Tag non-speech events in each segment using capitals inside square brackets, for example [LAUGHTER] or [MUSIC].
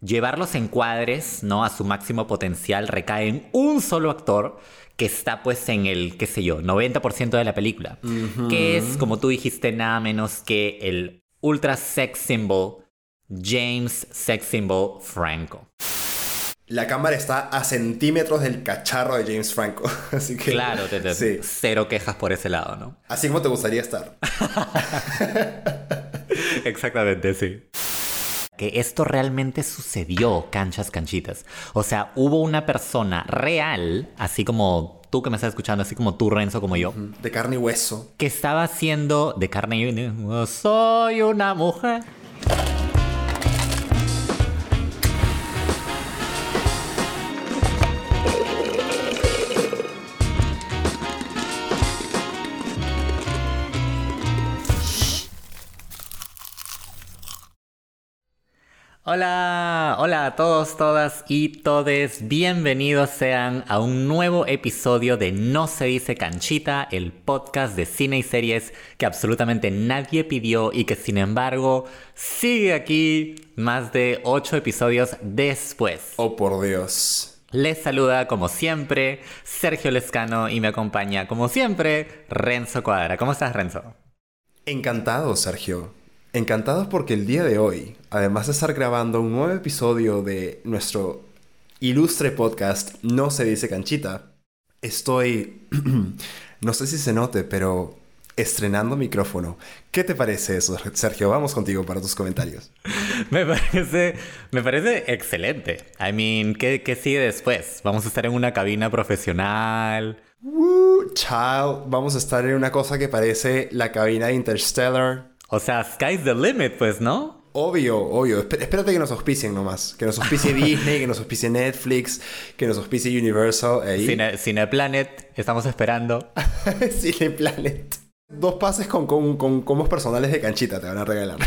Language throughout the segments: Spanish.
llevar los encuadres, ¿no? A su máximo potencial recae en un solo actor que está pues en el, qué sé yo, 90% de la película. Que es, como tú dijiste, nada menos que el ultra sex symbol James Sex Symbol Franco. La cámara está a centímetros del cacharro de James Franco. [LAUGHS] Así que. Claro, te, cero quejas por ese lado, ¿no? Así como te gustaría estar. [LAUGHS] Exactamente, sí. Que esto realmente sucedió, canchas, canchitas. O sea, hubo una persona real, así como tú que me estás escuchando, así como tú, Renzo, como yo. De carne y hueso. Que estaba haciendo de carne y hueso. Soy una mujer Hola, hola a todos, todas y todes. Bienvenidos sean a un nuevo episodio de No se dice canchita, el podcast de cine y series que absolutamente nadie pidió y que sin embargo sigue aquí más de 8 episodios después. Oh, por Dios. Les saluda como siempre Sergio Lescano y me acompaña como siempre Renzo Cuadra. ¿Cómo estás, Renzo? Encantado, Sergio. Encantados porque el día de hoy, además de estar grabando un nuevo episodio de nuestro ilustre podcast No se dice canchita, estoy, [CLEARS THROAT] no sé si se note, pero estrenando micrófono. ¿Qué te parece eso, Sergio? Vamos contigo para tus comentarios. [LAUGHS] me parece, me parece excelente. I mean, ¿qué, ¿qué, sigue después? Vamos a estar en una cabina profesional. Woo, child, vamos a estar en una cosa que parece la cabina de Interstellar. O sea, sky's the limit, pues, ¿no? Obvio, obvio. Espérate que nos auspicien nomás. Que nos auspicie [LAUGHS] Disney, que nos auspicie Netflix, que nos auspicie Universal. Cine, Cineplanet, estamos esperando. [LAUGHS] Cineplanet. Dos pases con, con, con, comos personales de canchita te van a regalar.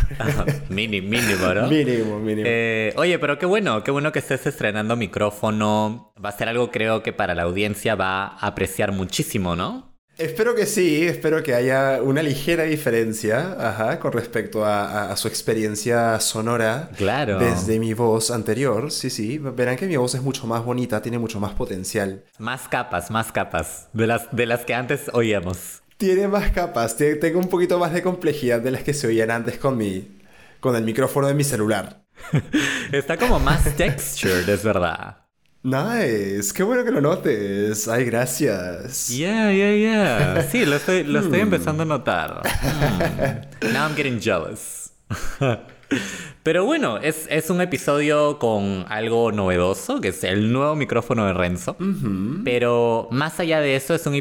mínimo, mínimo, ¿no? [LAUGHS] Mínimo, mínimo. Eh, oye, pero qué bueno, qué bueno que estés estrenando micrófono. Va a ser algo, creo que para la audiencia va a apreciar muchísimo, ¿no? Espero que sí, espero que haya una ligera diferencia ajá, con respecto a, su experiencia sonora claro. desde mi voz anterior. Sí, sí, verán que mi voz es mucho más bonita, tiene mucho más potencial. Más capas, más capas de las, de las que antes oíamos. Tiene más capas, tengo un poquito más de complejidad de las que se oían antes con, mi, con el micrófono de mi celular. [LAUGHS] Está como más textured, es verdad. Nice, qué bueno que lo notes. Ay, gracias. Yeah, yeah, yeah. Sí, lo estoy, lo estoy hmm. empezando a notar. Hmm. Now I'm getting jealous. [LAUGHS] Pero bueno, es, es, un episodio con algo novedoso, que es el nuevo micrófono de Renzo. Pero más allá de eso, es un,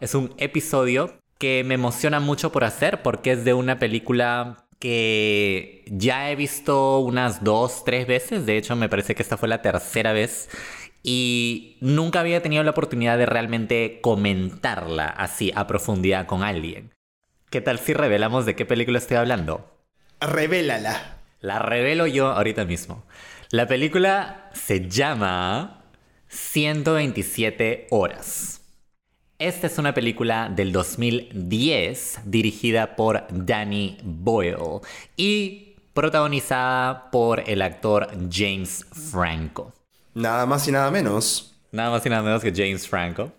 es un episodio que me emociona mucho por hacer, porque es de una película que ya he visto unas dos, tres veces. De hecho, me parece que esta fue la tercera vez. Y nunca había tenido la oportunidad de realmente comentarla así a profundidad con alguien. ¿Qué tal si revelamos de qué película estoy hablando? Revélala. La revelo yo ahorita mismo. La película se llama 127 horas. Esta es una película del 2010 dirigida por Danny Boyle y protagonizada por el actor James Franco. Nada más y nada menos. Nada más y nada menos que James Franco.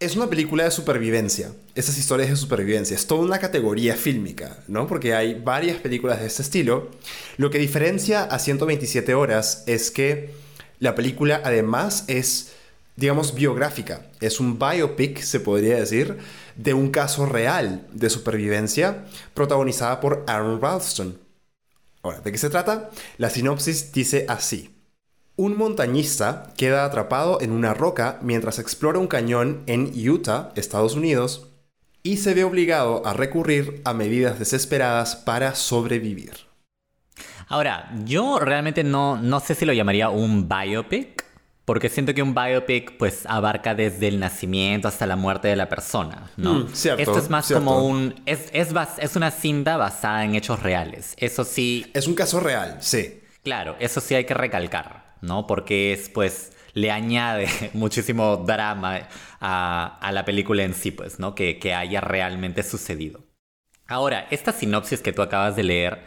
Es una película de supervivencia. Esas historias de supervivencia. Es toda una categoría fílmica, ¿no? Porque hay varias películas de este estilo. Lo que diferencia a 127 horas es que la película además es digamos, biográfica. Es un biopic, se podría decir, de un caso real de supervivencia protagonizada por Aaron Ralston. Ahora, ¿de qué se trata? La sinopsis dice así. Un montañista queda atrapado en una roca mientras explora un cañón en Utah, Estados Unidos, y se ve obligado a recurrir a medidas desesperadas para sobrevivir. Ahora, yo realmente no, no sé si lo llamaría un biopic, porque siento que un biopic pues abarca desde el nacimiento hasta la muerte de la persona, ¿no? Mm, cierto, Esto es más como un... Es, es, es una cinta basada en hechos reales. Eso sí... Es un caso real, sí. Claro, eso sí hay que recalcar, ¿no? Porque es pues le añade [LAUGHS] muchísimo drama a, a, la película en sí, pues, ¿no? Que, que haya realmente sucedido. Ahora, esta sinopsis que tú acabas de leer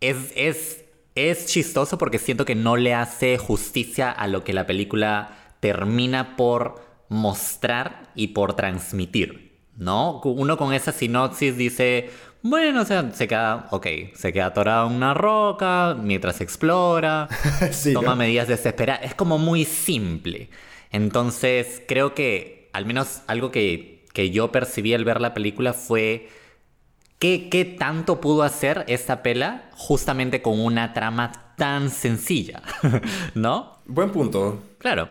es, es Es chistoso porque siento que no le hace justicia a lo que la película termina por mostrar y por transmitir, ¿no? Uno con esa sinopsis dice, bueno, o sea, se queda, ok, se queda atorado en una roca mientras explora, [LAUGHS] Sí, toma ¿no? medidas desesperadas, es como muy simple. Entonces, creo que al menos algo que, que yo percibí al ver la película fue ¿Qué, ¿Qué tanto pudo hacer esta pela justamente con una trama tan sencilla? [LAUGHS] ¿No? Buen punto. Claro.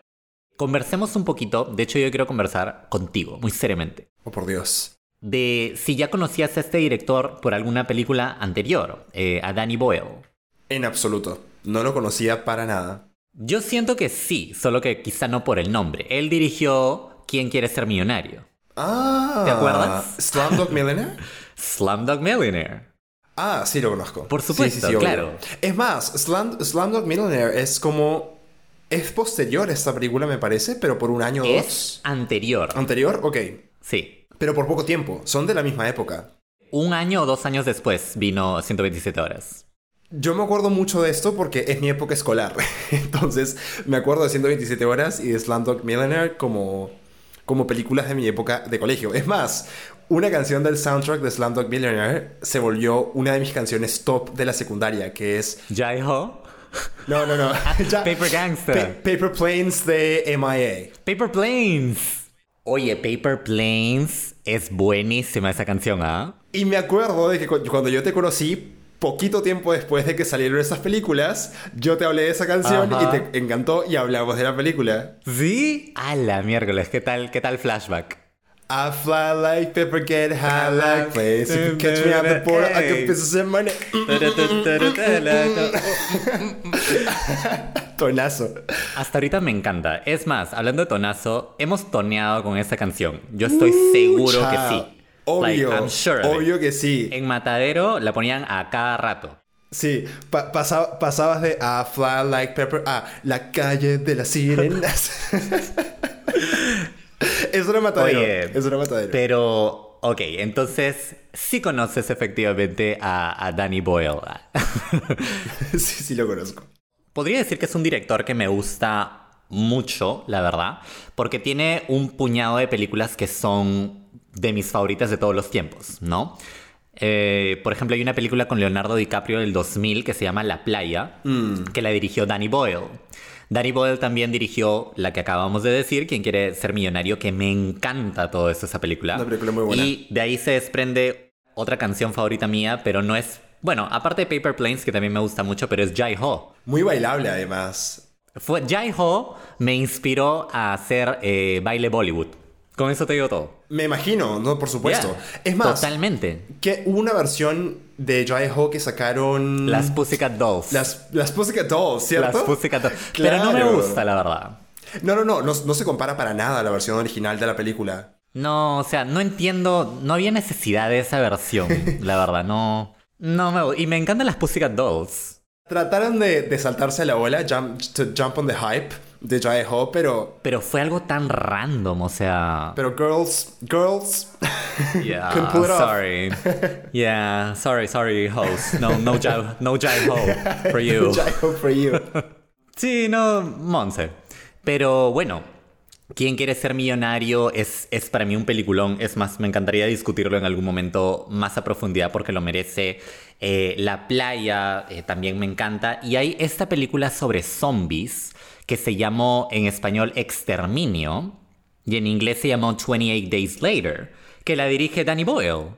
Conversemos un poquito, de hecho yo quiero conversar contigo, muy seriamente, Oh, por Dios. de si ya conocías a este director por alguna película anterior, eh, a Danny Boyle. En absoluto. No lo conocía para nada. Yo siento que sí, solo que quizá no por el nombre. Él dirigió ¿Quién quiere ser millonario? Ah. ¿Te acuerdas? ¿Slumdog Millionaire? [LAUGHS] Slumdog Millionaire. Ah, sí lo conozco. Por supuesto, sí, sí, claro. Es más, Slum, Slumdog Millionaire es como... Es posterior a esta película, me parece, pero por un año o Es dos. anterior. Anterior, ok. Sí. Pero por poco tiempo. Son de la misma época. Un año o dos años después vino 127 horas. Yo me acuerdo mucho de esto porque es mi época escolar. [LAUGHS] Entonces, me acuerdo de 127 horas y de Slumdog Millionaire como, como películas de mi época de colegio. Es más, una canción del soundtrack de Slumdog Millionaire se volvió una de mis canciones top de la secundaria, que es... Jai Ho. No, no, no. [LAUGHS] Ya- Paper Gangster. Pa- Paper Planes de MIA. Paper Planes. Oye, Paper Planes es buenísima esa canción, ¿ah? Y me acuerdo de que cu- cuando yo te conocí, poquito tiempo después de que salieron esas películas, yo te hablé de esa canción Ajá. y te encantó y hablamos de la película. ¿Sí? A la miércoles, ¿qué tal, qué tal flashback? I fly like paper, get high like planes. If you catch me at the border, I can pieces of money. [LAUGHS] Tonazo. Hasta ahorita me encanta. Es más, hablando de tonazo, hemos toneado con esa canción. Yo estoy seguro que Chao. sí. Obvio. Like, I'm sure obvio que sí. En Matadero la ponían a cada rato. Sí, pa- pasa- pasabas de I fly like pepper a la calle de las sirenas. [LAUGHS] Eso era matadero. Oye, Eso era matadero. Pero, ok, entonces sí conoces efectivamente a, a Danny Boyle. [LAUGHS] sí, sí lo conozco. Podría decir que es un director que me gusta mucho, la verdad, porque tiene un puñado de películas que son de mis favoritas de todos los tiempos, ¿no? Eh, por ejemplo, hay una película con Leonardo DiCaprio del 2000 que se llama La Playa, que la dirigió Danny Boyle. Danny Boyle también dirigió la que acabamos de decir, Quien quiere ser millonario, que me encanta todo esto, esa película. Una película muy buena. Y de ahí se desprende otra canción favorita mía, pero no es... Bueno, aparte de Paper Planes, que también me gusta mucho, pero es Jai Ho. Muy bailable, además. Fue, Jai Ho me inspiró a hacer eh, baile Bollywood. Con eso te digo todo. Me imagino, ¿no? Por supuesto. Yeah, Es más, Totalmente. que hubo una versión de Jai Ho que sacaron. Las Pussycat Dolls. Las, las Pussycat Dolls, ¿cierto? Las Pussycat Dolls. Pero no me gusta, la verdad. No, no, no, no, no se compara para nada a la versión original de la película. No, o sea, no entiendo. No había necesidad de esa versión, la verdad. No. No me Y me encantan las Pussycat Dolls. Trataron de, de saltarse a la ola, jump, to jump on the hype de Jai Ho, pero. Pero fue algo tan random, o sea. Pero girls, girls. Yeah, couldn't pull it off. sorry. Yeah, sorry, sorry, host. No, no jive, no jive ho for you. [LAUGHS] Jai Ho for you. [LAUGHS] Sí, no, Monse. Pero bueno, ¿Quién quiere ser millonario? Es, es para mí un peliculón. Es más, me encantaría discutirlo en algún momento más a profundidad porque lo merece. Eh, la playa eh, también me encanta. Y hay esta película sobre zombies que se llamó en español Exterminio y en inglés se llamó 28 Days Later, que la dirige Danny Boyle.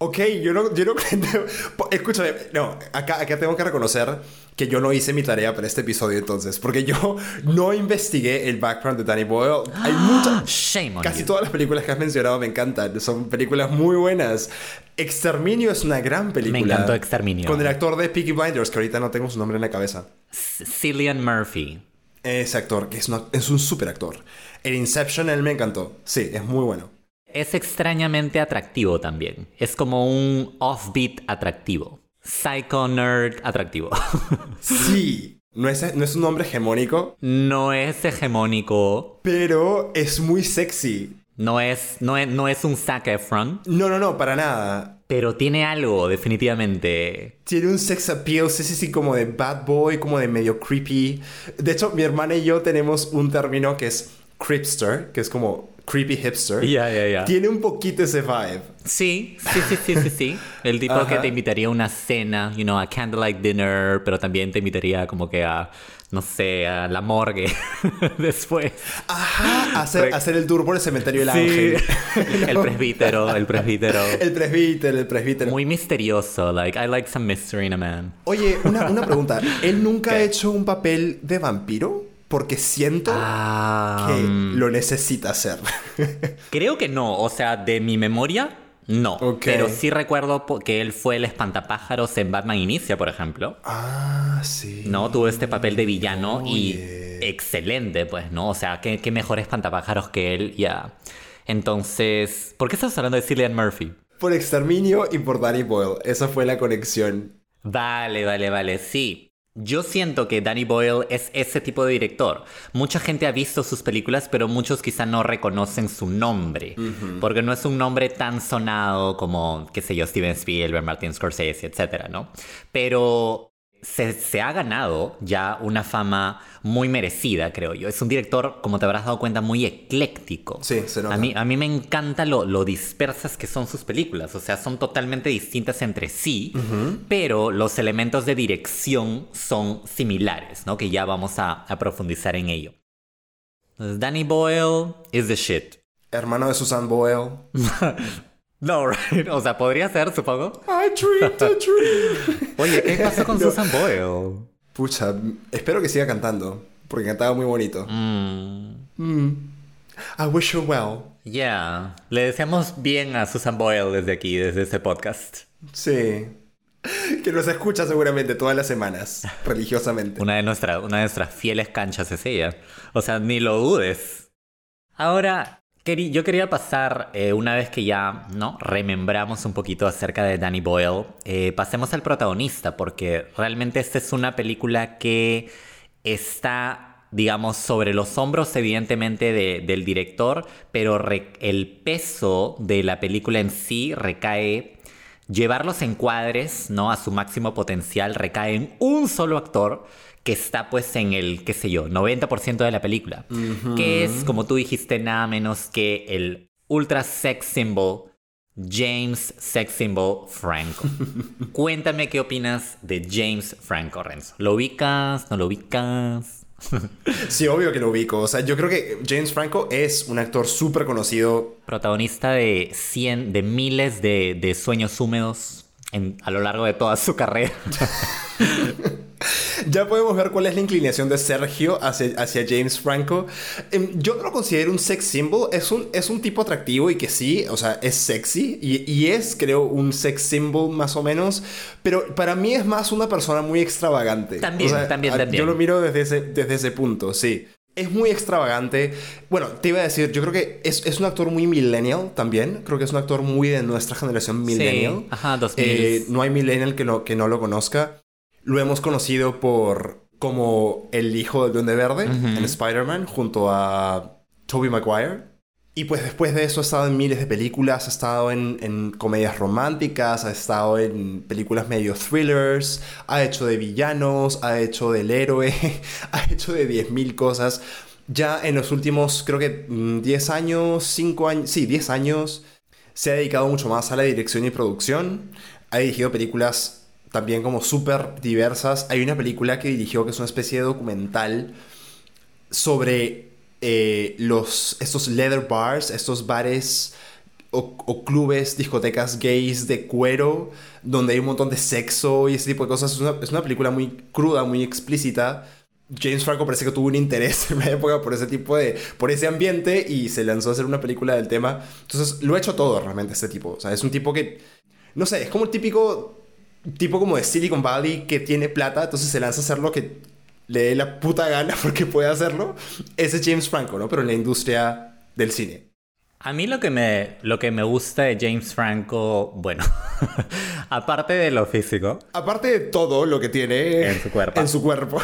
Ok, yo no, yo no [LAUGHS] Escúchame, no, acá, acá tengo que reconocer que yo no hice mi tarea para este episodio entonces, porque yo [LAUGHS] no investigué el background de Danny Boyle. Hay muchas. Shame on Casi you. todas las películas que has mencionado me encantan, son películas muy buenas. Exterminio es una gran película. Me encantó Exterminio. Con el actor de Peaky Blinders, que ahorita no tengo su nombre en la cabeza. Cillian Murphy. Ese actor, que es, una- es un super actor. El Inception, él me encantó. Sí, es muy bueno. Es extrañamente atractivo también. Es como un offbeat atractivo. Psycho nerd atractivo. [LAUGHS] Sí, no es, no es un nombre hegemónico, no es hegemónico. pero es muy sexy. No es, no es, no es un Zac Efron, No, no, no, para nada. pero tiene algo, definitivamente. Tiene un sex appeal, sí, sí, sí, como de bad boy, como de medio creepy. De hecho, mi hermana y yo tenemos un término que es creepster, que es como creepy hipster. Ya, ya, ya. Tiene un poquito ese vibe. Sí, sí, sí, sí, sí, sí. El tipo que te invitaría a una cena, you know, a candlelight dinner, pero también te invitaría como que a, no sé, a la morgue [LAUGHS] después. Ajá, hacer, Re- hacer el tour por el cementerio del Sí. ángel. [LAUGHS] El presbítero, el presbítero. El presbítero, el presbítero. Muy misterioso, like, I like some mystery in a man. Oye, una, una pregunta. ¿Él nunca [LAUGHS] ha hecho un papel de vampiro? Porque siento Ah, que lo necesita hacer. Creo que no, o sea, de mi memoria, no. Pero sí recuerdo que él fue el espantapájaros en Batman Inicia, por ejemplo. ah, sí. ¿no? Tuvo este papel de villano y excelente, pues, ¿no? O sea, qué, qué mejor espantapájaros que él, ya. Entonces, ¿por qué estamos hablando de Cillian Murphy? Por Exterminio y por Danny Boyle. Esa fue la conexión. Vale, vale, vale, sí. Yo siento que Danny Boyle es ese tipo de director. Mucha gente ha visto sus películas, pero muchos quizá no reconocen su nombre. Porque no es un nombre tan sonado como, qué sé yo, Steven Spielberg, Martin Scorsese, etc., ¿no? Pero se, se ha ganado ya una fama muy merecida, creo yo. Es un director, como te habrás dado cuenta, muy ecléctico. Sí, se nota. A mí, a mí me encanta lo, lo dispersas que son sus películas. O sea, son totalmente distintas entre sí, pero los elementos de dirección son similares, ¿no? Que ya vamos a, a profundizar en ello. Danny Boyle is the shit. Hermano de Susan Boyle. [LAUGHS] No, [LAUGHS] right? O sea, podría ser, supongo. I dreamed a dream. Oye, ¿qué pasó con [LAUGHS] No. Susan Boyle? Pucha, espero que siga cantando. Porque cantaba muy bonito. Mm, Mm. I wish her well. yeah. Le deseamos bien a Susan Boyle desde aquí, desde este podcast. Sí. Que nos escucha seguramente todas las semanas, [LAUGHS] religiosamente. Una de, nuestra- una de nuestras fieles canchas es ella. O sea, ni lo dudes. Ahora, yo quería pasar, eh, una vez que ya ¿no? remembramos un poquito acerca de Danny Boyle, eh, pasemos al protagonista, porque realmente esta es una película que está, digamos, sobre los hombros, evidentemente, de- del director, pero el peso de la película en sí recae llevar los encuadres, ¿no? A su máximo potencial recae en un solo actor que está pues en el, qué sé yo, 90% de la película. Que es, como tú dijiste, nada menos que el ultra sex symbol James Sex Symbol Franco. [LAUGHS] Cuéntame qué opinas de James Franco, Renzo. ¿Lo ubicas? ¿No lo ubicas? [LAUGHS] Sí, obvio que lo ubico. O sea, yo creo que James Franco es un actor súper conocido. Protagonista de cien, de miles de, de sueños húmedos en- a lo largo de toda su carrera. [LAUGHS] Ya podemos ver cuál es la inclinación de Sergio hacia, hacia James Franco. Em, Yo no lo considero un sex symbol. Es un, es un tipo atractivo y que sí, o sea, es sexy. Y, y es, creo, un sex symbol más o menos. Pero para mí es más una persona muy extravagante. También, O sea, también, a- también. Yo lo miro desde ese, desde ese punto, sí. Es muy extravagante. Bueno, te iba a decir, yo creo que es, es un actor muy millennial también. Creo que es un actor muy de nuestra generación millennial. ajá, 2000. Eh, no hay millennial que no, que no lo conozca. Lo hemos conocido por como el hijo del Duende Verde en Spider-Man junto a Tobey Maguire. Y pues después de eso ha estado en miles de películas, ha estado en, en comedias románticas, ha estado en películas medio thrillers, ha hecho de villanos, ha hecho del héroe, [LAUGHS] ha hecho de 10.000 cosas. Ya en los últimos, creo que mm, 10 años, 5 años, sí, 10 años, se ha dedicado mucho más a la dirección y producción. Ha dirigido películas también como súper diversas. Hay una película que dirigió que es una especie de documental sobre eh, los, estos leather bars, estos bares o, clubes, discotecas gays de cuero, donde hay un montón de sexo y ese tipo de cosas. Es una, es una película muy cruda, muy explícita. James Franco parece que tuvo un interés [LAUGHS] en la época por ese tipo de... por ese ambiente y se lanzó a hacer una película del tema. Entonces lo ha hecho todo realmente este tipo. O sea, es un tipo que... No sé, es como el típico tipo como de Silicon Valley que tiene plata, entonces se lanza a hacer lo que le dé la puta gana [LAUGHS] porque puede hacerlo. Ese es James Franco, ¿no? Pero en la industria del cine. A mí lo que me, lo que me gusta de James Franco, bueno, [LAUGHS] aparte de lo físico, Aparte de todo lo que tiene En su cuerpo. [LAUGHS] en su cuerpo.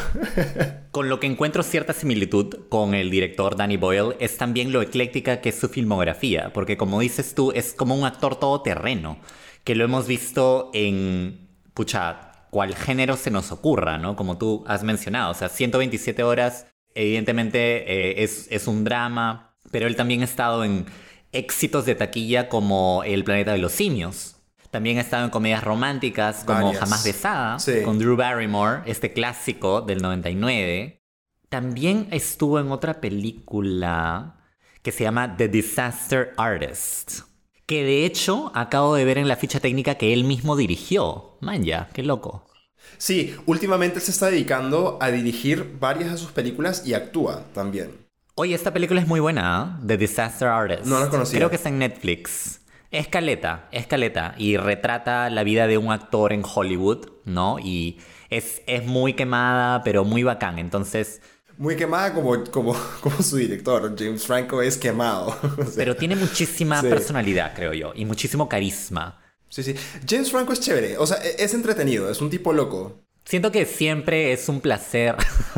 con lo que encuentro cierta similitud con el director Danny Boyle es también lo ecléctica que es su filmografía, porque como dices tú, es como un actor todoterreno, que lo hemos visto en, pucha, cual género se nos ocurra, ¿no? Como tú has mencionado, o sea, 127 horas, evidentemente eh, es, es un drama, pero él también ha estado en éxitos de taquilla como El planeta de los simios. También ha estado en comedias románticas como Varias. Jamás besada, Sí. con Drew Barrymore, este clásico del 99. También estuvo en otra película que se llama The Disaster Artist. Que de hecho acabo de ver en la ficha técnica que él mismo dirigió. Man, ya, qué loco. Sí, últimamente se está dedicando a dirigir varias de sus películas y actúa también. Oye, esta película es muy buena, ¿eh? The Disaster Artist. No la conocía. Creo que está en Netflix. Es caleta, es caleta. Y retrata la vida de un actor en Hollywood, ¿no? Y es, es muy quemada, pero muy bacán. Entonces, Muy quemada como, como, [LAUGHS] como su director. James Franco es quemado. [LAUGHS] O sea, pero tiene muchísima Sí. personalidad, creo yo. Y muchísimo carisma. Sí, sí. James Franco es chévere. O sea, e- es entretenido. Es un tipo loco. Siento que siempre es un placer.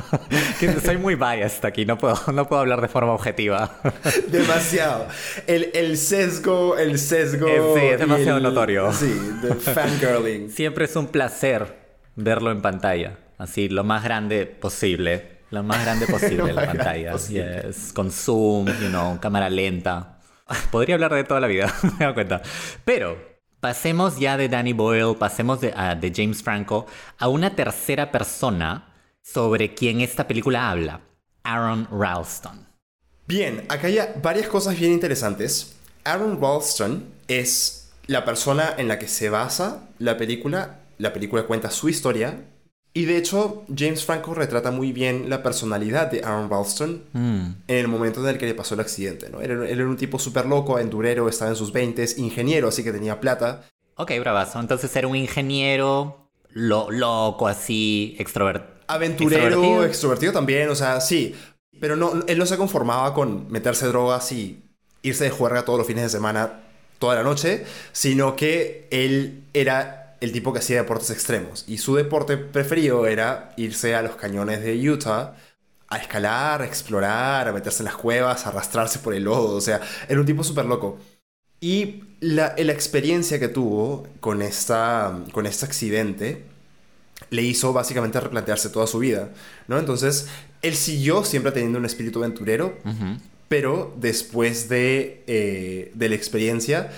[LAUGHS] que soy muy biased aquí, no puedo, no puedo hablar de forma objetiva. Demasiado. El, el sesgo, el sesgo. Sí, es demasiado el- notorio. Sí, de fangirling. Siempre es un placer verlo en pantalla. Así, lo más grande posible. Lo más grande [LAUGHS] posible la pantalla. Yes, Con zoom, you know, cámara lenta. [LAUGHS] Podría hablar de toda la vida, [LAUGHS] me doy cuenta. Pero pasemos ya de Danny Boyle, pasemos de, a- de James Franco a una tercera persona sobre quien esta película habla. Aaron Ralston. Bien, acá hay varias cosas bien interesantes. Aaron Ralston es la persona en la que se basa la película. La película cuenta su historia. Y de hecho, James Franco retrata muy bien la personalidad de Aaron Ralston Mm. en el momento en el que le pasó el accidente. ¿no? Él, él era un tipo súper loco, aventurero, estaba en sus 20 ingeniero, así que tenía plata. Ok, bravazo. Entonces era un ingeniero lo, loco, así, extrovertido. Aventurero, Extrovertido. extrovertido. también, o sea, sí. Pero no, él no se conformaba con meterse drogas y irse de juerga todos los fines de semana, toda la noche, sino que él era el tipo que hacía deportes extremos. Y su deporte preferido era irse a los cañones de Utah a escalar, a explorar, a meterse en las cuevas, a arrastrarse por el lodo. O sea, era un tipo súper loco. Y la, la experiencia que tuvo con, esta, con este accidente le hizo básicamente replantearse toda su vida, ¿no? Entonces, él siguió siempre teniendo un espíritu aventurero, pero después de, eh, de la experiencia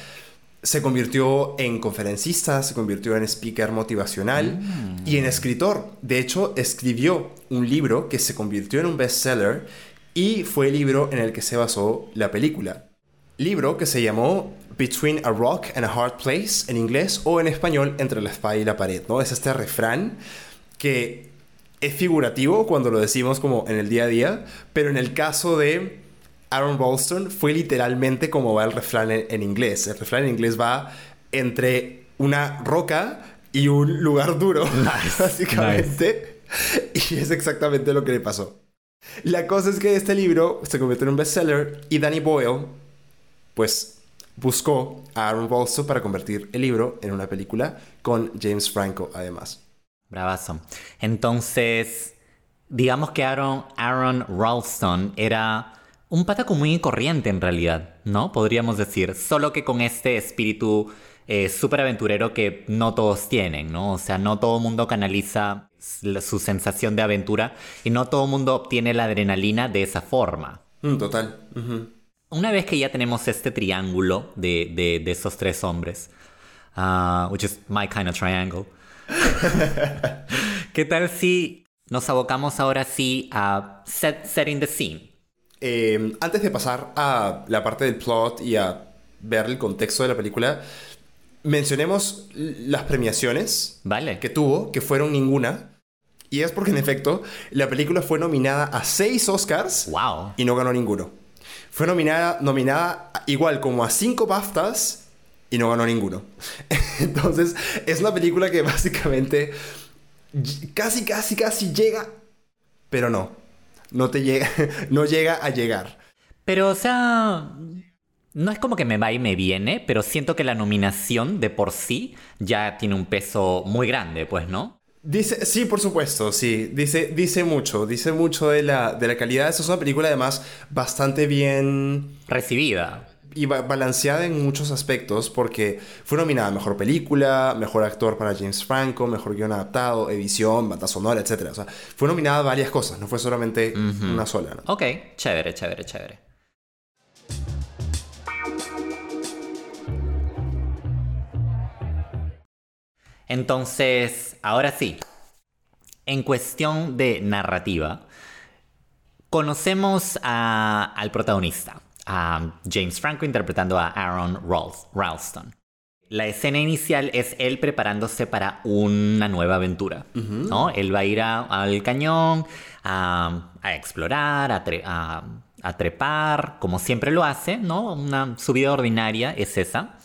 se convirtió en conferencista, se convirtió en speaker motivacional y en escritor. De hecho, escribió un libro que se convirtió en un bestseller y fue el libro en el que se basó la película. Libro que se llamó Between a Rock and a Hard Place en inglés o en español Entre la espada y la pared, ¿no? Es este refrán que es figurativo cuando lo decimos como en el día a día, pero en el caso de Aaron Ralston fue literalmente como va el refrán en, en inglés. El refrán en inglés va entre una roca y un lugar duro, [LAUGHS] básicamente. Y es exactamente lo que le pasó. La cosa es que este libro se convirtió en un bestseller y Danny Boyle, pues, buscó a Aaron Ralston para convertir el libro en una película con James Franco, además. Bravazo. Entonces, digamos que Aaron, Aaron Ralston era un pataco muy corriente en realidad, ¿no? Podríamos decir, solo que con este espíritu eh, súper aventurero que no todos tienen, ¿no? O sea, no todo mundo canaliza su sensación de aventura y no todo mundo obtiene la adrenalina de esa forma. Mm, total. Una vez que ya tenemos este triángulo de, de- de esos tres hombres, ah, which is my kind of triangle, [LAUGHS] ¿qué tal si nos abocamos ahora sí a set, setting the scene? Eh, antes de pasar a la parte del plot y a ver el contexto de la película, mencionemos las premiaciones ¿Vale? que tuvo, que fueron ninguna. Y es porque, en efecto, la película fue nominada a seis Oscars ¡Wow! y no ganó ninguno. Fue nominada, nominada igual como a cinco BAFTAs y no ganó ninguno. [LAUGHS] Entonces, es una película que básicamente casi, casi, casi llega, pero no. No te llega, [LAUGHS] no llega a llegar. Pero, o sea, no es como que me va y me viene, pero siento que la nominación de por sí ya tiene un peso muy grande, pues, ¿no? Dice, sí, por supuesto, sí. Dice, dice mucho, dice mucho de la, de la calidad. Esta es una película además bastante bien... Recibida. Y ba- balanceada en muchos aspectos porque fue nominada a Mejor Película, Mejor Actor para James Franco, Mejor Guión Adaptado, Edición, Banda Sonora, etc. O sea, fue nominada a varias cosas, no fue solamente una sola. ¿no? Ok, chévere, chévere, chévere. Entonces, ahora sí, en cuestión de narrativa, conocemos a- al protagonista, a James Franco interpretando a Aaron Ralst- Ralston. La escena inicial es él preparándose para una nueva aventura, ¿no? Él va a ir a- al cañón a, a explorar, a, tre- a- a trepar, como siempre lo hace, ¿no? Una subida ordinaria es esa.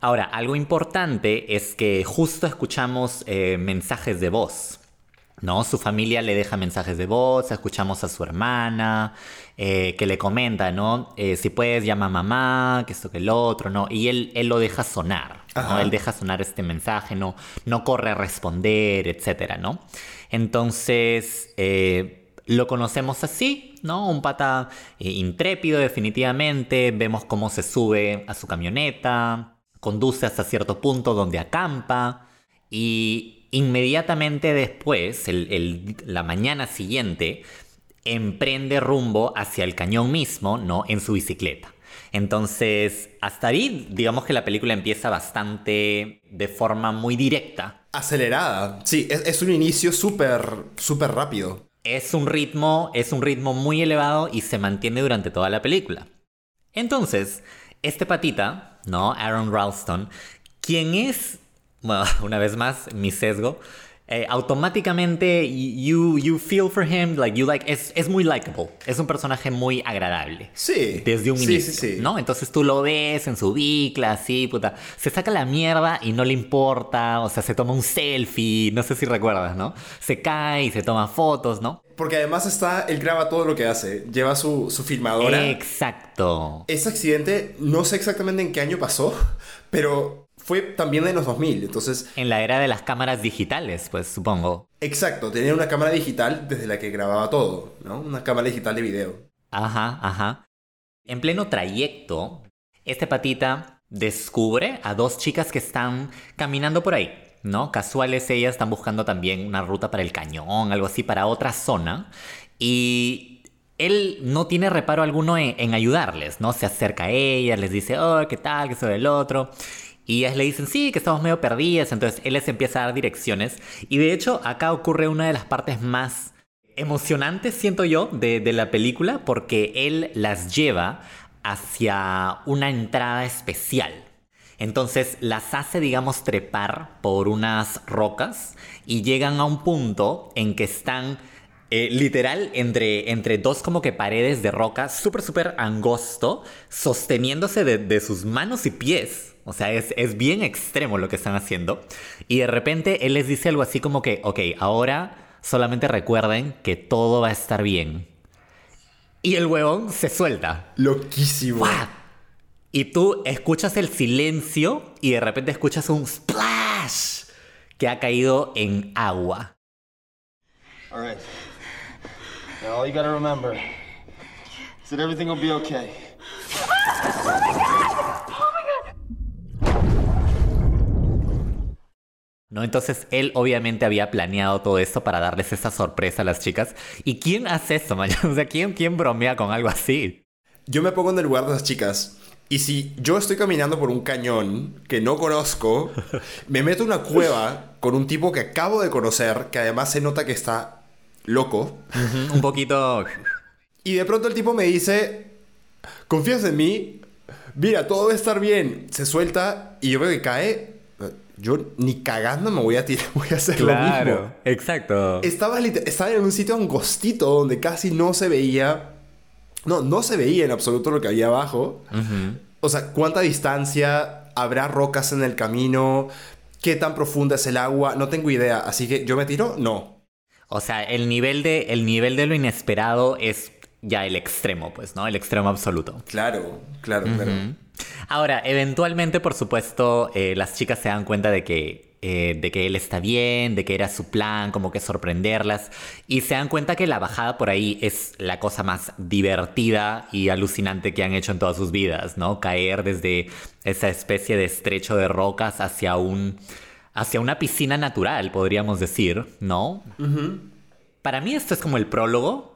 Ahora, algo importante es que justo escuchamos eh, mensajes de voz. ¿no? Su familia le deja mensajes de voz, escuchamos a su hermana, eh, que le comenta, ¿no? Eh, si puedes, llama a mamá, que esto, que el otro, ¿no? Y él, él lo deja sonar, ¿no? Él deja sonar este mensaje, no, no corre a responder, etcétera, ¿no? Entonces, eh, lo conocemos así, ¿no? Un pata intrépido, definitivamente. Vemos cómo se sube a su camioneta, conduce hasta cierto punto donde acampa y inmediatamente después, el- el- la mañana siguiente, emprende rumbo hacia el cañón mismo, ¿no? En su bicicleta. Entonces, hasta ahí, digamos que la película empieza bastante de forma muy directa. Acelerada. Sí, es, es un inicio súper, súper rápido. Es un ritmo, es un ritmo muy elevado y se mantiene durante toda la película. Entonces, este patita, ¿no? Aaron Ralston, quien es, bueno, [LAUGHS] una vez más, mi sesgo, eh, automáticamente you, you feel for him, like you like, es, es muy likable, es un personaje muy agradable. Sí. Desde un sí, inicio, sí, sí. ¿no? Entonces tú lo ves en su bicla, así, puta. Se saca la mierda y no le importa, o sea, se toma un selfie, no sé si recuerdas, ¿no? Se cae y se toma fotos, ¿no? Porque además está, él graba todo lo que hace. Lleva su, su filmadora. Exacto. Ese accidente, no sé exactamente en qué año pasó, pero fue también en los 2000. Entonces, En la era de las cámaras digitales, pues supongo. exacto, tenía una cámara digital desde la que grababa todo, ¿no? Una cámara digital de video. Ajá, ajá. En pleno trayecto, este patita descubre a dos chicas que están caminando por ahí, ¿no? Casuales ellas están buscando también una ruta para el cañón, algo así, para otra zona. Y él no tiene reparo alguno en, en ayudarles, ¿no? Se acerca a ellas, les dice, oh, ¿qué tal? ¿Qué sobre el otro? Y ellas le dicen, sí, que estamos medio perdidas. Entonces él les empieza a dar direcciones. Y de hecho, acá ocurre una de las partes más emocionantes, siento yo, de, de la película, porque él las lleva hacia una entrada especial. Entonces las hace, digamos, trepar por unas rocas y llegan a un punto en que están eh, literal entre, entre dos como que paredes de roca súper, súper angosto, sosteniéndose de, de sus manos y pies. O sea, es, es bien extremo lo que están haciendo. Y de repente él les dice algo así como que, ok, ahora solamente recuerden que todo va a estar bien. Y el huevón se suelta. Loquísimo. ¡Guau! Y tú escuchas el silencio y de repente escuchas un splash que ha caído en agua. All right. Now all you gotta remember is that everything will be okay. ¿No? Entonces él obviamente había planeado todo esto para darles esa sorpresa a las chicas. ¿Y quién hace eso, [LAUGHS] man? O sea, ¿quién, quién bromea con algo así? Yo me pongo en el lugar de las chicas. Y si yo estoy caminando por un cañón que no conozco, [LAUGHS] me meto en una cueva con un tipo que acabo de conocer, que además se nota que está loco. Un poquito... Y de pronto el tipo me dice, ¿confías en mí? Mira, todo va a estar bien. Se suelta y yo veo que cae. Yo ni cagando me voy a tirar, [LAUGHS] voy a hacer lo mismo. exacto. Estaba, estaba en un sitio angostito donde casi no se veía. No, no se veía en absoluto lo que había abajo. O sea, ¿cuánta distancia? ¿Habrá rocas en el camino? ¿Qué tan profunda es el agua? No tengo idea. Así que yo me tiro, no. O sea, el nivel de, el nivel de lo inesperado es ya el extremo, pues, ¿no? El extremo absoluto. Claro, claro, claro. Ahora, eventualmente, por supuesto, eh, las chicas se dan cuenta de que, eh, de que él está bien, de que era su plan, como que sorprenderlas, y se dan cuenta que la bajada por ahí es la cosa más divertida y alucinante que han hecho en todas sus vidas, ¿no? Caer desde esa especie de estrecho de rocas hacia un hacia una piscina natural, podríamos decir, ¿no? Para mí esto es como el prólogo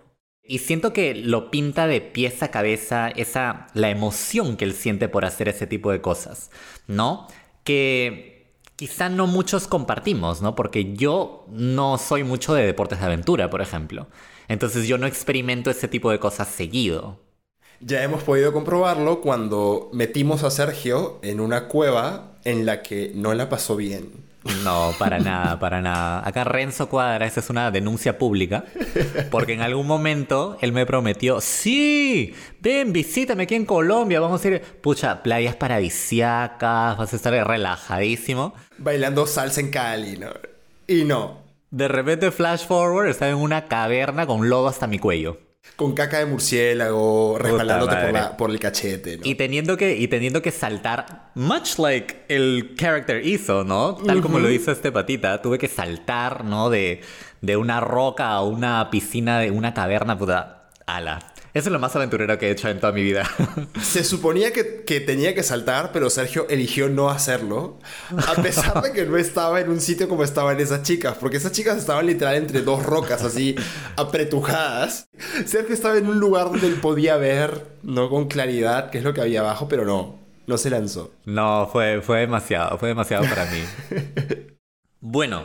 y siento que lo pinta de pies a cabeza esa la emoción que él siente por hacer ese tipo de cosas, ¿no? Que quizá no muchos compartimos, ¿no? Porque yo no soy mucho de deportes de aventura, por ejemplo. Entonces yo no experimento ese tipo de cosas seguido. Ya hemos podido comprobarlo cuando metimos a Sergio en una cueva en la que no la pasó bien. No, para nada, para nada. Acá Renzo Cuadra, esa es una denuncia pública, porque en algún momento él me prometió, sí, ven, visítame aquí en Colombia, vamos a ir, pucha, playas paradisiacas, vas a estar relajadísimo. Bailando salsa en Cali, ¿no? Y no. De repente, flash forward, estaba en una caverna con lodo hasta mi cuello con caca de murciélago respaldándote por, por, el cachete. ¿no? Y, teniendo que, y teniendo que saltar, much like el character hizo, ¿no? Tal como lo hizo este patita, tuve que saltar, ¿no? De, de una roca a una piscina, de una caverna, puta, ala. Es lo más aventurero que he hecho en toda mi vida. [LAUGHS] Se suponía que, tenía que saltar, pero Sergio eligió no hacerlo. A pesar de que no estaba en un sitio como estaban esas chicas. Porque esas chicas estaban literal entre dos rocas así apretujadas. Sergio estaba en un lugar donde él podía ver, no con claridad, qué es lo que había abajo, pero no. No se lanzó. No, fue, fue demasiado. Fue demasiado para mí. [LAUGHS] bueno,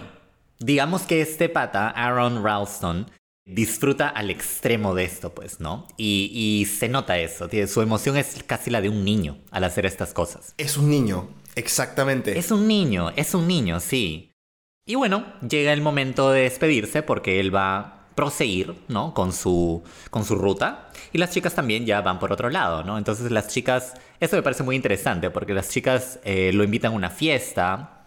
digamos que este pata, Aaron Ralston, disfruta al extremo de esto, pues, ¿no? Y, se nota eso, su emoción es casi la de un niño al hacer estas cosas. Es un niño, exactamente. Es un niño, es un niño, sí. Y bueno, llega el momento de despedirse porque él va a proseguir, ¿no? Con su, con su ruta. Y las chicas también ya van por otro lado, ¿no? Entonces las chicas, eso me parece muy interesante porque las chicas eh, lo invitan a una fiesta,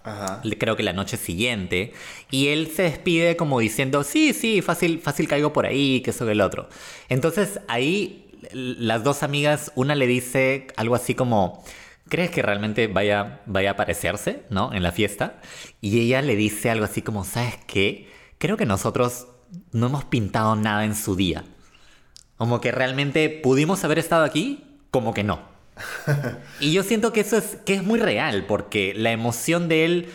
creo que la noche siguiente, y él se despide como diciendo, sí, sí, fácil, fácil caigo por ahí, que eso que el otro. Entonces ahí las dos amigas, una le dice algo así como, ¿crees que realmente vaya, vaya a aparecerse, ¿no? En la fiesta. Y ella le dice algo así como, ¿sabes qué? Creo que nosotros no hemos pintado nada en su día. Como que realmente pudimos haber estado aquí, como que no. [LAUGHS] y yo siento que eso es, que es muy real, porque la emoción de él,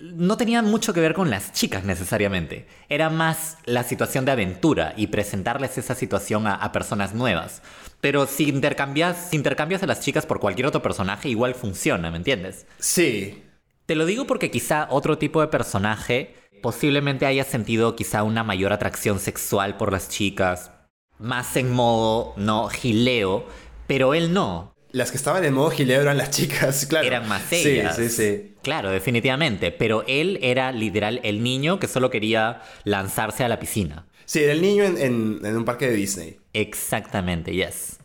no tenía mucho que ver con las chicas necesariamente. Era más la situación de aventura y presentarles esa situación a, personas nuevas. Pero si intercambias, si intercambias a las chicas por cualquier otro personaje, igual funciona, ¿me entiendes? Sí. Te lo digo porque quizá otro tipo de personaje posiblemente haya sentido quizá una mayor atracción sexual por las chicas, más en modo, no, gileo, pero él no. Las que estaban en modo gileo eran las chicas, [LAUGHS] claro. Eran más ellas. Sí, sí, sí. Claro, definitivamente. Pero él era literal el niño que solo quería lanzarse a la piscina. Sí, era el niño en, un parque de Disney. Exactamente, yes.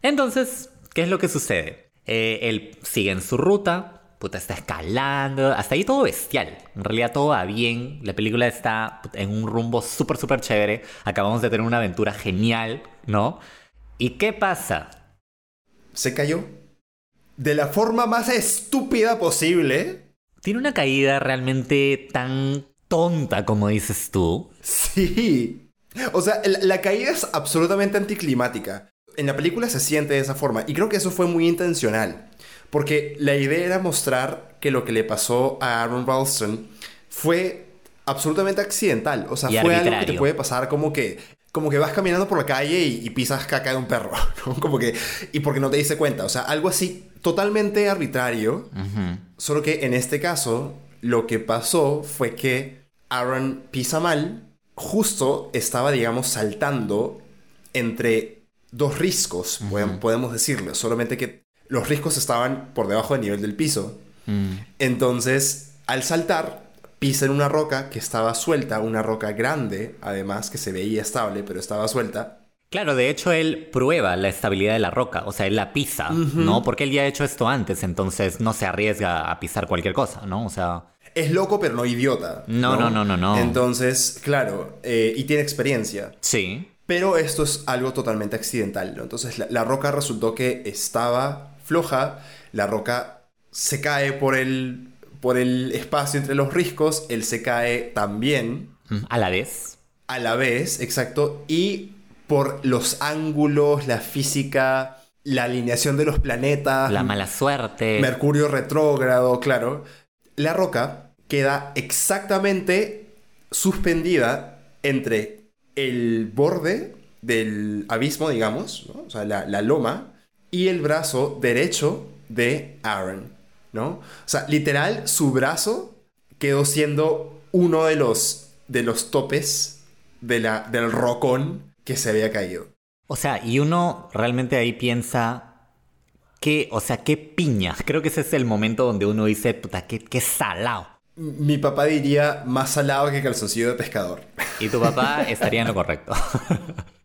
Entonces, ¿qué es lo que sucede? Eh, él sigue en su ruta, puta, está escalando, hasta ahí todo bestial. En realidad todo va bien, la película está en un rumbo súper, súper chévere. Acabamos de tener una aventura genial, ¿no? ¿Y qué pasa? Se cayó. De la forma más estúpida posible. Tiene una caída realmente tan tonta como dices tú. Sí. O sea, la, caída es absolutamente anticlimática. En la película se siente de esa forma y creo que eso fue muy intencional. Porque la idea era mostrar que lo que le pasó a Aaron Ralston fue absolutamente accidental. O sea, fue algo que te puede pasar como que como que vas caminando por la calle y, pisas caca de un perro, [LAUGHS] Como que, y porque no te diste cuenta, o sea, algo así totalmente arbitrario, solo que en este caso lo que pasó fue que Aaron pisa mal, justo estaba, digamos, saltando entre dos riscos, podemos decirlo, solamente que los riscos estaban por debajo del nivel del piso. Mm. Entonces, al saltar, pisa en una roca que estaba suelta, una roca grande, además, que se veía estable, pero estaba suelta. Claro, de hecho él prueba la estabilidad de la roca, o sea, él la pisa, ¿no? Porque él ya ha hecho esto antes, entonces no se arriesga a pisar cualquier cosa, ¿no? O sea... Es loco, pero no idiota. No, no, no, no, no. Entonces, claro, eh, y tiene experiencia. Sí. Pero esto es algo totalmente accidental, ¿no? Entonces la, roca resultó que estaba floja, la roca se cae por el, por el espacio entre los riscos, él se cae también Mm, A la vez. a la vez, exacto, y por los ángulos, la física, la alineación de los planetas, La mala suerte. Mercurio retrógrado, claro, la roca queda exactamente suspendida entre el borde del abismo, digamos, ¿no? o sea, la, la loma, y el brazo derecho de Aaron, ¿no? O sea, literal, su brazo quedó siendo uno de los, de los topes de la, del rocón que se había caído. O sea, y uno realmente ahí piensa que, o sea, qué piña. Creo que ese es el momento donde uno dice, puta, qué, qué salado. Mi papá diría más salado que calzoncillo de pescador. Y tu papá [LAUGHS] estaría en lo correcto. [LAUGHS]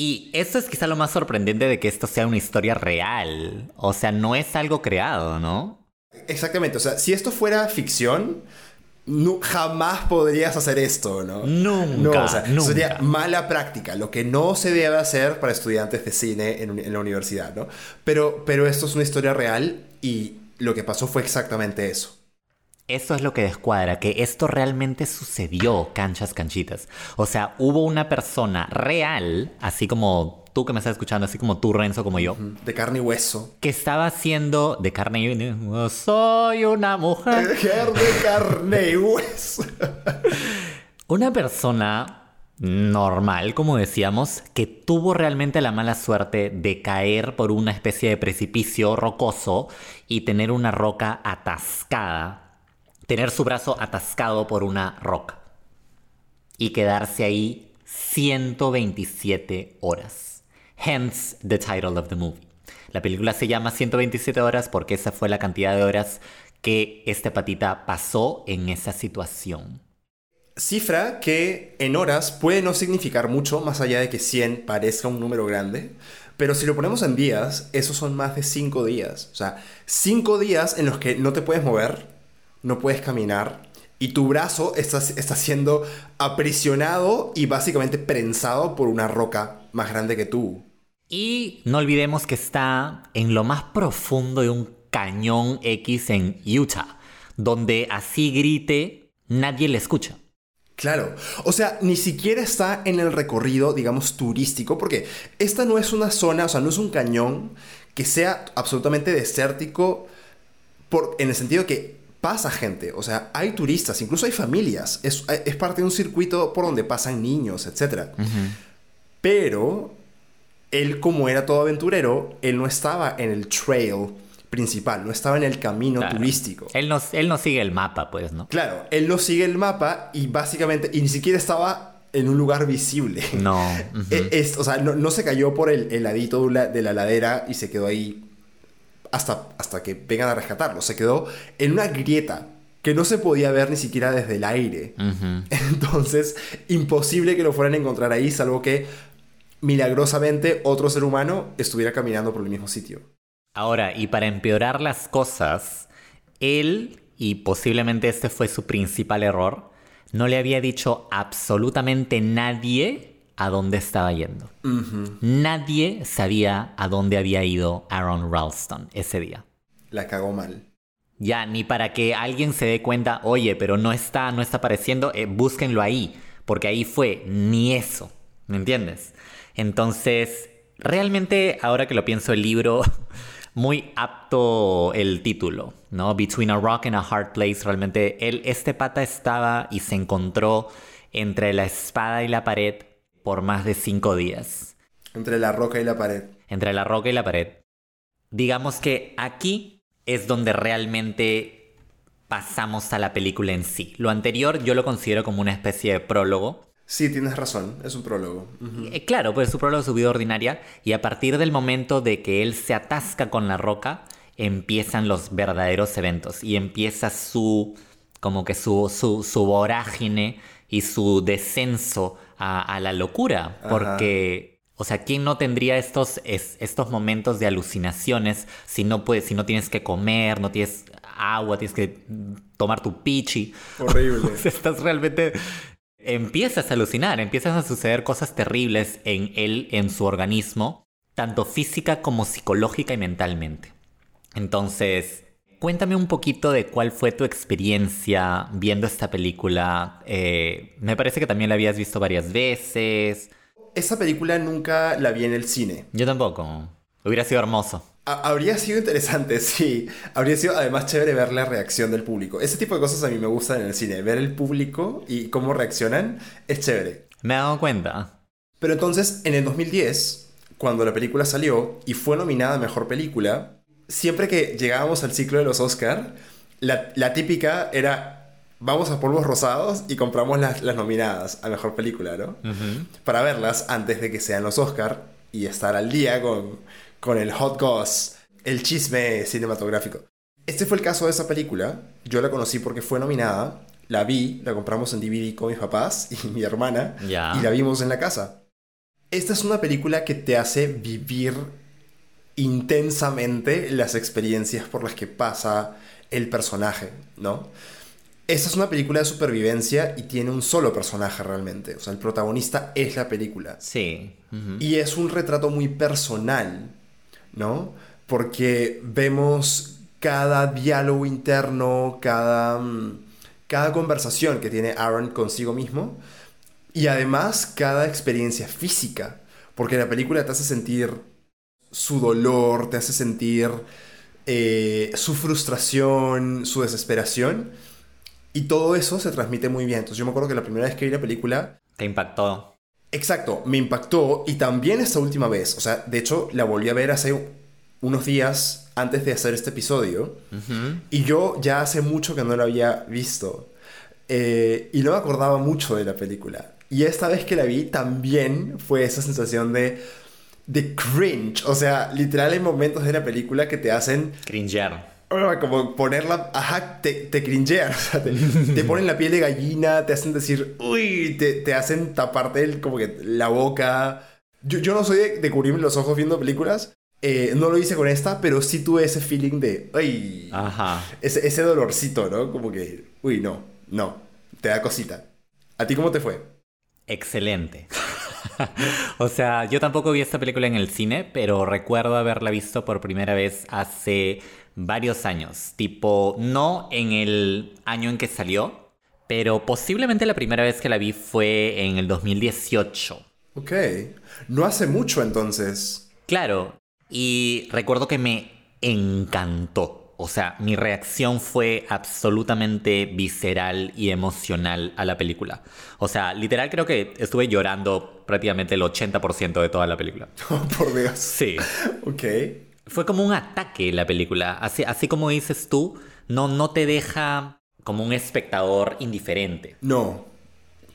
Y eso es quizá lo más sorprendente de que esto sea una historia real. O sea, no es algo creado, ¿no? Exactamente, o sea, si esto fuera ficción, jamás podrías hacer esto, ¿no? Nunca, No, o sea, nunca. sería mala práctica, lo que no se debe hacer para estudiantes de cine en, en la universidad, ¿no? Pero, pero esto es una historia real y lo que pasó fue exactamente eso. Eso es lo que descuadra, que esto realmente sucedió, canchas, canchitas. O sea, hubo una persona real, así como tú que me estás escuchando, así como tú, Renzo, como yo, De carne y hueso. que estaba haciendo de carne y... Soy una mujer. de carne y hueso. Una persona normal, como decíamos, que tuvo realmente la mala suerte de caer por una especie de precipicio rocoso y tener una roca atascada, tener su brazo atascado por una roca y quedarse ahí 127 horas. Hence the title of the movie. La película se llama 127 horas porque esa fue la cantidad de horas que este patita pasó en esa situación. Cifra que en horas puede no significar mucho, más allá de que 100 parezca un número grande. Pero si lo ponemos en días, esos son más de 5 días. O sea, 5 días en los que no te puedes mover, no puedes caminar, y tu brazo está, está siendo aprisionado y básicamente prensado por una roca más grande que tú. Y no olvidemos que está en lo más profundo de un cañón X en Utah, donde así grite, nadie le escucha. Claro, o sea, ni siquiera está en el recorrido, digamos, turístico, porque esta no es una zona, o sea, no es un cañón que sea absolutamente desértico por, en el sentido que pasa gente, o sea, hay turistas, incluso hay familias, es, es parte de un circuito por donde pasan niños, etc. Pero él, como era todo aventurero, él no estaba en el trail principal, no estaba en el camino Claro. turístico. Él no, él no sigue el mapa, pues, ¿no? Claro, él no sigue el mapa y básicamente, y ni siquiera estaba en un lugar visible. [LAUGHS] No. es- o sea, no, no se cayó por el, el ladito de la, de la ladera y se quedó ahí hasta, hasta que vengan a rescatarlo. Se quedó en una grieta que no se podía ver ni siquiera desde el aire. [LAUGHS] Entonces, imposible que lo fueran a encontrar ahí, salvo que milagrosamente otro ser humano estuviera caminando por el mismo sitio. Ahora, y para empeorar las cosas, él, y posiblemente este fue su principal error, no le había dicho absolutamente nadie a dónde estaba yendo. Nadie sabía a dónde había ido Aaron Ralston ese día. La cagó mal. Ya, ni para que alguien se dé cuenta, oye, pero no está, no está apareciendo, eh, búsquenlo ahí, porque ahí fue, ni eso, ¿me entiendes? Entonces, realmente, ahora que lo pienso, el libro, [LAUGHS] muy apto el título, ¿no? Between a Rock and a Hard Place, realmente, él, este pata estaba y se encontró entre la espada y la pared por más de cinco días Entre la roca y la pared. entre la roca y la pared. Digamos que aquí es donde realmente pasamos a la película en sí. Lo anterior yo lo considero como una especie de prólogo. Sí, tienes razón, es un prólogo. Eh, claro, pues su prólogo es su vida ordinaria y a partir del momento de que él se atasca con la roca, empiezan los verdaderos eventos y empieza su como que su, su, su vorágine y su descenso a, a la locura. Ajá. Porque, o sea, ¿quién no tendría estos, es- estos momentos de alucinaciones si no, puedes, si no tienes que comer, no tienes agua, tienes que tomar tu pichi? Horrible. [LAUGHS] O sea, estás realmente... Empiezas a alucinar, empiezan a suceder cosas terribles en él, en su organismo, tanto física como psicológica y mentalmente. Entonces, cuéntame un poquito de cuál fue tu experiencia viendo esta película. Eh, me parece que también la habías visto varias veces. Esa película nunca la vi en el cine. Yo tampoco. Hubiera sido hermoso. Ha- habría sido interesante, [LAUGHS] sí. Habría sido además chévere ver la reacción del público. Ese tipo de cosas a mí me gustan en el cine. Ver el público y cómo reaccionan es chévere. Me he dado cuenta. Pero entonces, en el 2010, cuando la película salió y fue nominada a Mejor Película, siempre que llegábamos al ciclo de los Oscar, la, la típica era, vamos a Polvos Rosados y compramos las, las nominadas a Mejor Película, ¿no? Para verlas antes de que sean los Oscar y estar al día con, con el hot goss, el chisme cinematográfico. Este fue el caso de esa película. Yo la conocí porque fue nominada, la vi, la compramos en DVD con mis papás [LAUGHS] y mi hermana y la vimos en la casa. Esta es una película que te hace vivir intensamente las experiencias por las que pasa el personaje, ¿no? Esta es una película de supervivencia y tiene un solo personaje realmente. O sea, el protagonista es la película. Sí. Y es un retrato muy personal, ¿no? Porque vemos cada diálogo interno, cada, mm, cada conversación que tiene Aaron consigo mismo y además cada experiencia física, porque la película te hace sentir su dolor, te hace sentir eh, su frustración, su desesperación y todo eso se transmite muy bien. Entonces yo me acuerdo que la primera vez que vi la película Te impactó. Exacto, me impactó y también esta última vez, o sea, de hecho la volví a ver hace unos días antes de hacer este episodio y yo ya hace mucho que no la había visto eh, y no me acordaba mucho de la película. Y esta vez que la vi también fue esa sensación de, de cringe, o sea, literal hay momentos de la película que te hacen Cringer. Como ponerla, ajá, te, te cringean, [LAUGHS] o sea, te, te ponen la piel de gallina, te hacen decir, uy, te, te hacen taparte el, como que la boca. Yo, yo no soy de, de cubrirme los ojos viendo películas, eh, no lo hice con esta, pero sí tuve ese feeling de, uy, Ajá. ese, ese dolorcito, ¿no? Como que, uy, no, no, te da cosita. ¿A ti cómo te fue? Excelente. [LAUGHS] [LAUGHS] o sea, yo tampoco vi esta película en el cine, pero recuerdo haberla visto por primera vez hace varios años. Tipo, no en el año en que salió, pero posiblemente la primera vez que la vi fue en el 2018. Ok, no hace mucho entonces. Claro, y recuerdo que me encantó. O sea, mi reacción fue absolutamente visceral y emocional a la película. O sea, literal creo que estuve llorando prácticamente el 80% de toda la película. [LAUGHS] Oh, por Dios. Sí. Ok. Fue como un ataque la película. Así, así como dices tú, no, no te deja como un espectador indiferente. No,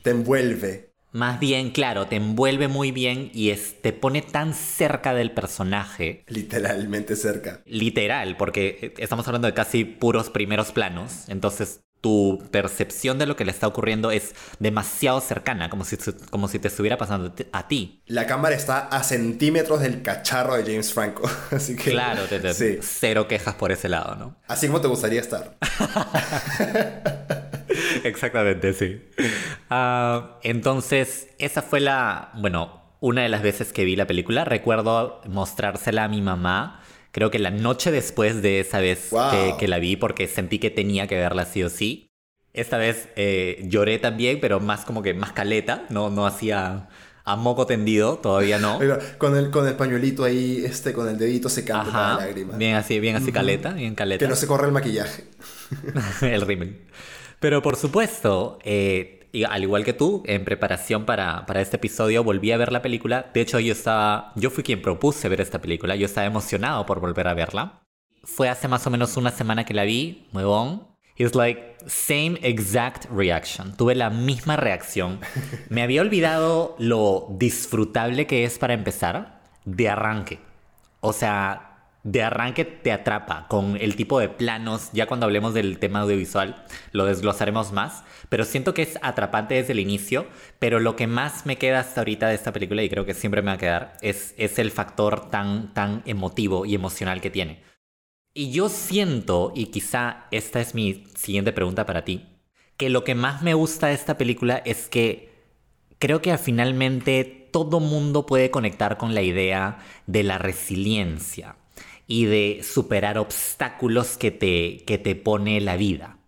te envuelve. Más bien, claro, te envuelve muy bien y es, te pone tan cerca del personaje Literalmente cerca. literal, porque eh, estamos hablando de casi puros primeros planos, entonces tu percepción de lo que le está ocurriendo es demasiado cercana, como si, como si te estuviera pasando a ti. La cámara está a centímetros del cacharro de James Franco. [LAUGHS] Así que. Claro, te, te- Sí. cero quejas por ese lado, ¿no? Así como te gustaría estar. [LAUGHS] [LAUGHS] Exactamente, sí. Ah, entonces, esa fue la, bueno, una de las veces que vi la película. Recuerdo mostrársela a mi mamá. Creo que la noche después de esa vez Wow. que, que la vi, porque sentí que tenía que verla sí o sí. Esta vez eh, lloré también, pero más como que más caleta, no, no hacía a moco tendido, todavía no. Con el, con el pañuelito ahí, este, con el dedito secando cada Ajá, lágrima. bien así, bien así caleta, bien caleta. Que no se corre el maquillaje. [LAUGHS] el rímel. Pero por supuesto, eh, al igual que tú, en preparación para, para este episodio, volví a ver la película. De hecho, yo estaba. Yo fui quien propuse ver esta película. Yo estaba emocionado por volver a verla. Fue hace más o menos una semana que la vi, huevón. It's like same exact reaction. Tuve la misma reacción. Me había olvidado lo disfrutable que es para empezar de arranque. O sea, de arranque te atrapa con el tipo de planos. Ya cuando hablemos del tema audiovisual lo desglosaremos más. Pero siento que es atrapante desde el inicio. Pero lo que más me queda hasta ahorita de esta película, y creo que siempre me va a quedar, es, es el factor tan, tan emotivo y emocional que tiene. Y yo siento, y quizá esta es mi siguiente pregunta para ti, que lo que más me gusta de esta película es que creo que finalmente todo mundo puede conectar con la idea de la resiliencia. Y de superar obstáculos que te, que te pone la vida.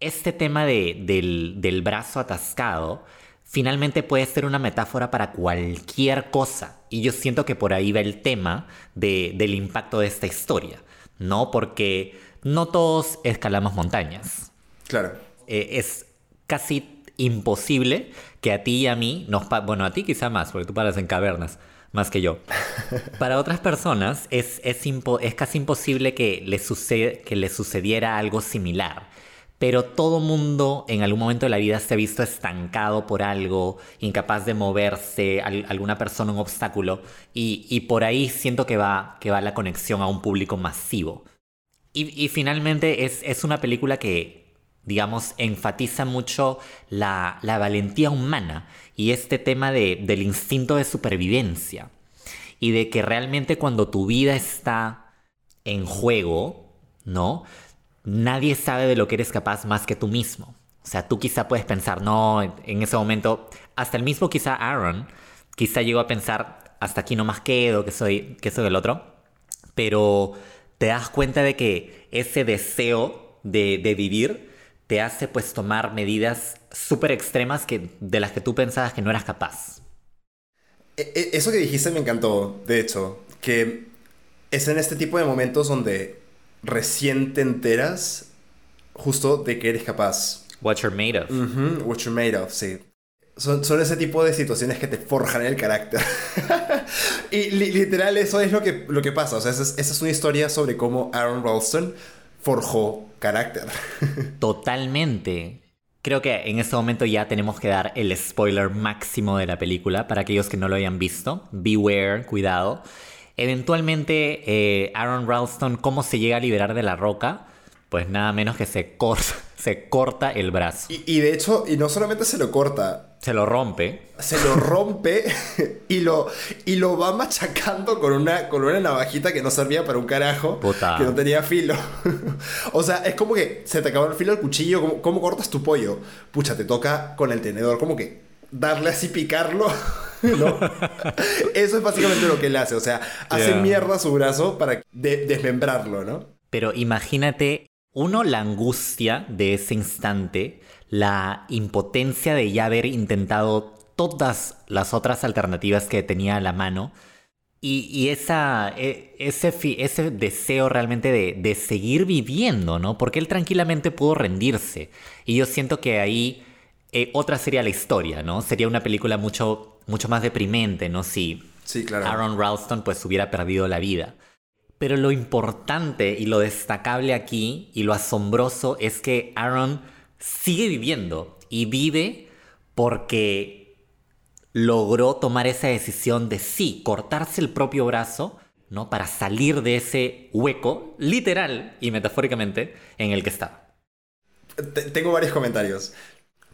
Este tema de, del, del brazo atascado finalmente puede ser una metáfora para cualquier cosa. Y yo siento que por ahí va el tema de, del impacto de esta historia, ¿no? Porque no todos escalamos montañas. Claro. Eh, es casi imposible que a ti y a mí nos... Bueno, a ti quizá más, porque tú paras en cavernas, más que yo. Para otras personas es, es, es casi imposible que les, sucede, que sucediera algo similar. Pero todo mundo en algún momento de la vida se ha visto estancado por algo, incapaz de moverse, al- alguna persona, un obstáculo. Y, y por ahí siento que va, que va la conexión a un público masivo. Y, y finalmente es, es una película que, digamos, enfatiza mucho la, la valentía humana y este tema de- del instinto de supervivencia. Y de que realmente cuando tu vida está en juego, ¿no? Nadie sabe de lo que eres capaz más que tú mismo. O sea, tú quizá puedes pensar, no, en ese momento, hasta el mismo quizá Aaron, quizá llegó a pensar, hasta aquí no más quedo, que soy, que soy el otro pero te das cuenta de que ese deseo de, de vivir te hace pues tomar medidas súper extremas que, de las que tú pensabas que no eras capaz. E- e- Eso que dijiste me encantó, de hecho, que es en este tipo de momentos donde recién te enteras justo de que eres capaz. What you're made of. What you're made of, sí. Son, son ese tipo de situaciones que te forjan el carácter. [LAUGHS] y li- literal eso es lo que, lo que pasa. O sea, esa es, esa es una historia sobre cómo Aaron Ralston forjó carácter. [LAUGHS] Totalmente. Creo que en este momento ya tenemos que dar el spoiler máximo de la película para aquellos que no lo hayan visto. Beware, cuidado. Eventualmente, eh, Aaron Ralston, ¿cómo se llega a liberar de la roca? Pues nada menos que se, cor- se corta el brazo. y, y de hecho, y no solamente se lo corta, Se lo rompe. se lo rompe [LAUGHS] y lo, y lo va machacando con una, con una navajita que no servía para un carajo, Puta. que no tenía filo. [LAUGHS] o sea, es como que se te acabó el filo del cuchillo, ¿cómo, cómo cortas tu pollo? Pucha, te toca con el tenedor, como que darle así, picarlo. [LAUGHS] ¿no? Eso es básicamente lo que él hace, o sea, hace Yeah. mierda su brazo para de- desmembrarlo, ¿no? Pero imagínate, uno, la angustia de ese instante, la impotencia de ya haber intentado todas las otras alternativas que tenía a la mano, y, y esa, e- ese, deseo realmente de, de seguir viviendo, ¿no? Porque él tranquilamente pudo rendirse. Y yo siento que ahí eh, otra sería la historia, ¿no? Sería una película mucho, mucho más deprimente, ¿no? Si Sí, claro. Aaron Ralston pues hubiera perdido la vida. Pero lo importante y lo destacable aquí y lo asombroso es que Aaron sigue viviendo y vive porque logró tomar esa decisión de sí, cortarse el propio brazo, ¿no? Para salir de ese hueco, literal y metafóricamente, en el que estaba. Te- tengo varios comentarios.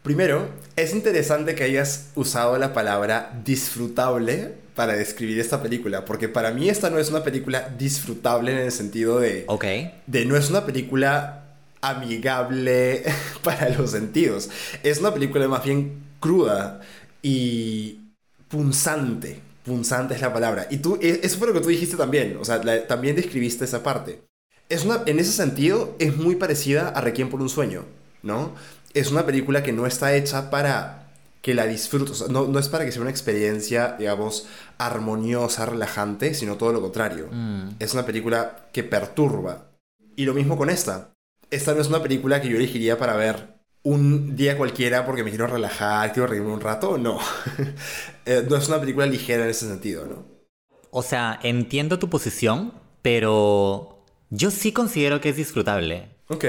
Primero, es interesante que hayas usado la palabra disfrutable para describir esta película, porque para mí esta no es una película disfrutable en el sentido de, Ok. de no es una película amigable [LAUGHS] para los sentidos. Es una película más bien cruda y punzante. Punzante es la palabra. Y tú, e- eso fue lo que tú dijiste también. O sea, la- también describiste esa parte. Es una, en ese sentido, es muy parecida a Requiem por un sueño, ¿no? Es una película que no está hecha para que la disfrutes. O sea, no, no es para que sea una experiencia, digamos, armoniosa, relajante, sino todo lo contrario. Mm. Es una película que perturba. Y lo mismo con esta. Esta no es una película que yo elegiría para ver un día cualquiera porque me quiero relajar, quiero reírme un rato. No. [LAUGHS] Eh, no es una película ligera en ese sentido, ¿no? O sea, entiendo tu posición, pero yo sí considero que es disfrutable. Ok.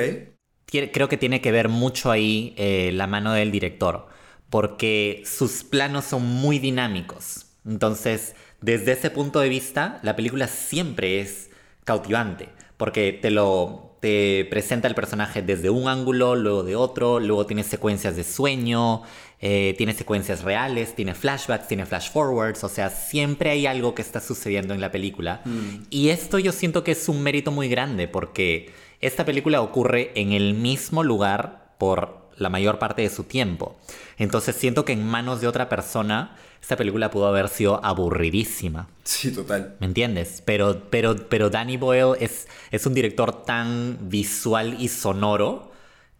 Creo que tiene que ver mucho ahí eh, la mano del director, porque sus planos son muy dinámicos. Entonces, desde ese punto de vista, la película siempre es cautivante, porque te lo te presenta el personaje desde un ángulo, luego de otro, luego tiene secuencias de sueño, eh, tiene secuencias reales, tiene flashbacks, tiene flash forwards, o sea, siempre hay algo que está sucediendo en la película. Y esto yo siento que es un mérito muy grande, porque esta película ocurre en el mismo lugar por la mayor parte de su tiempo. Entonces siento que en manos de otra persona esta película pudo haber sido aburridísima. Sí, total. ¿Me entiendes? Pero, pero, pero Danny Boyle es, es un director tan visual y sonoro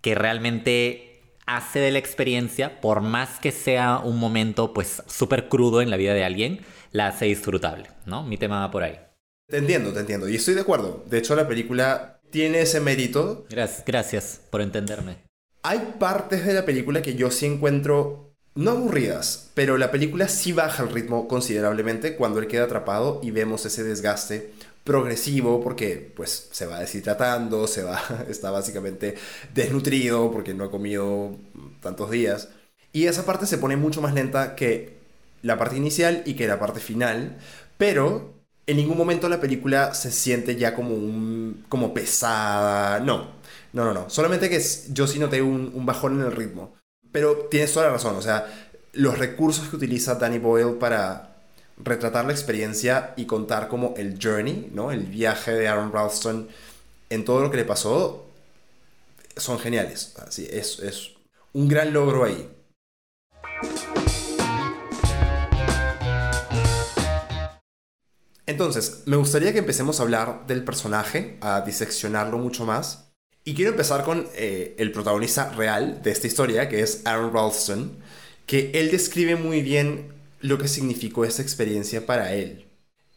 que realmente hace de la experiencia, por más que sea un momento pues súper crudo en la vida de alguien, la hace disfrutable, ¿no? Mi tema va por ahí. Te entiendo, te entiendo. Y estoy de acuerdo. De hecho, la película tiene ese mérito. Gracias, gracias por entenderme. Hay partes de la película que yo sí encuentro no aburridas, pero la película sí baja el ritmo considerablemente cuando él queda atrapado y vemos ese desgaste progresivo porque pues se va deshidratando, se va, [LAUGHS] está básicamente desnutrido porque no ha comido tantos días. Y esa parte se pone mucho más lenta que la parte inicial y que la parte final, pero en ningún momento la película se siente ya como un como pesada, no. No, no, no. Solamente que yo sí noté un, un bajón en el ritmo. Pero tienes toda la razón, o sea, los recursos que utiliza Danny Boyle para retratar la experiencia y contar como el journey, ¿no? El viaje de Aaron Ralston en todo lo que le pasó son geniales. Así, es, es un gran logro ahí. Entonces, me gustaría que empecemos a hablar del personaje, a diseccionarlo mucho más. Y quiero empezar con eh, el protagonista real de esta historia, que es Aaron Ralston, que él describe muy bien lo que significó esa experiencia para él.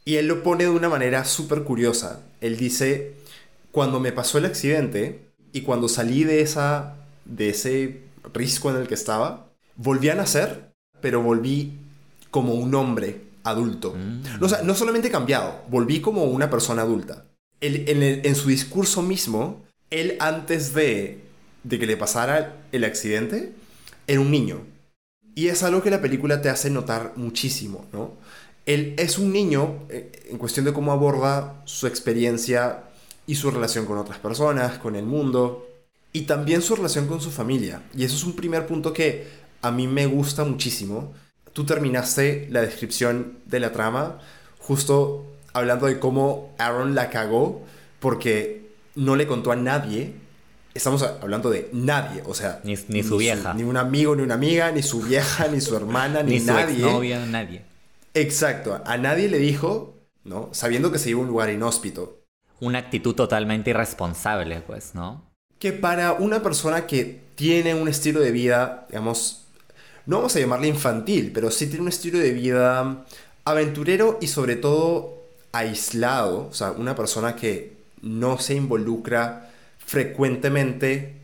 Y él lo pone de una manera súper curiosa. Él dice, cuando me pasó el accidente y cuando salí de, esa, de ese risco en el que estaba, volví a nacer, pero volví como un hombre adulto. Mm. O sea, no solamente cambiado, volví como una persona adulta. Él- en, el- en su discurso mismo, él antes de, de que le pasara el accidente, era un niño. Y es algo que la película te hace notar muchísimo, ¿no? Él es un niño eh, en cuestión de cómo aborda su experiencia y su relación con otras personas, con el mundo, y también su relación con su familia. Y eso es un primer punto que a mí me gusta muchísimo. Tú terminaste la descripción de la trama justo hablando de cómo Aaron la cagó porque no le contó a nadie. Estamos hablando de nadie, o sea, Ni- ni su vieja. ni un amigo, ni una amiga, ni su vieja, ni su hermana, [LAUGHS] ni, Ni su nadie. exnovia, nadie. Exacto, a nadie le dijo, ¿no? Sabiendo que se iba a un lugar inhóspito. Una actitud totalmente irresponsable, pues, ¿no? Que para una persona que tiene un estilo de vida, digamos, no vamos a llamarle infantil, pero sí tiene un estilo de vida aventurero y sobre todo aislado, o sea, una persona que no se involucra frecuentemente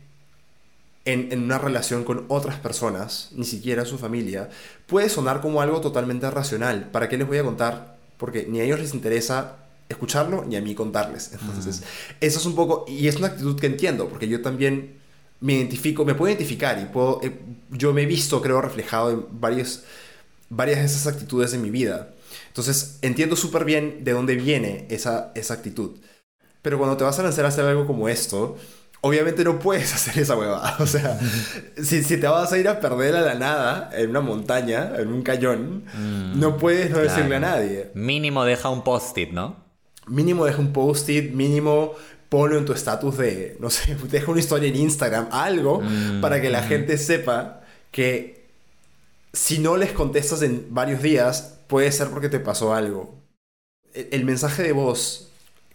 en, en una relación con otras personas, ni siquiera su familia, puede sonar como algo totalmente racional. ¿Para qué les voy a contar? Porque ni a ellos les interesa escucharlo, ni a mí contarles. Entonces, eso es un poco, y es una actitud que entiendo, porque yo también me identifico, me puedo identificar y puedo, eh, yo me he visto, creo, reflejado en varios, varias de esas actitudes en mi vida. Entonces, entiendo súper bien de dónde viene esa, esa actitud. Pero cuando te vas a lanzar a hacer algo como esto, obviamente no puedes [LAUGHS] hacer esa huevada. O sea, si, si te vas a ir a perder a la nada en una montaña, en un cañón, no puedes no decirle a nadie. Mínimo deja un post-it, ¿no? Mínimo deja un post-it, mínimo ponlo en tu estatus de, no sé, [LAUGHS] deja una historia en Instagram, algo, Mm, para que la mm. gente sepa que si no les contestas en varios días, puede ser porque te pasó algo. El, el mensaje de voz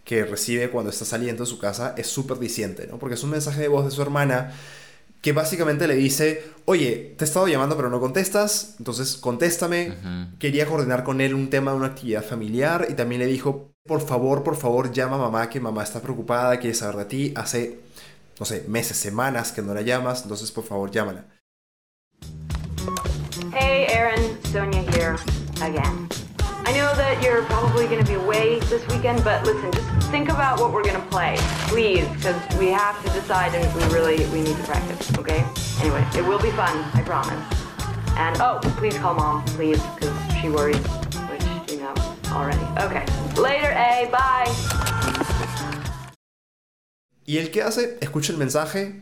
que recibe cuando está saliendo de su casa es súper diciente, ¿no? Porque es un mensaje de voz de su hermana que básicamente le dice, oye, te he estado llamando pero no contestas, entonces contéstame. Ujú. Quería coordinar con él un tema de una actividad familiar y también le dijo, por favor, por favor, llama a mamá, que mamá está preocupada, quiere saber de ti. Hace, no sé, meses, semanas que no la llamas, entonces por favor, llámala. Hey, Aaron, Sonia here again. I know that you're probably going to be away this weekend, but listen, just think about what we're going to play, please, because we have to decide and we really we need to practice. Okay? Anyway, it will be fun, I promise. And oh, please call mom, please, because she worries, which you know already. Okay. Later, A. Bye. Y él, ¿qué hace? Escucha el mensaje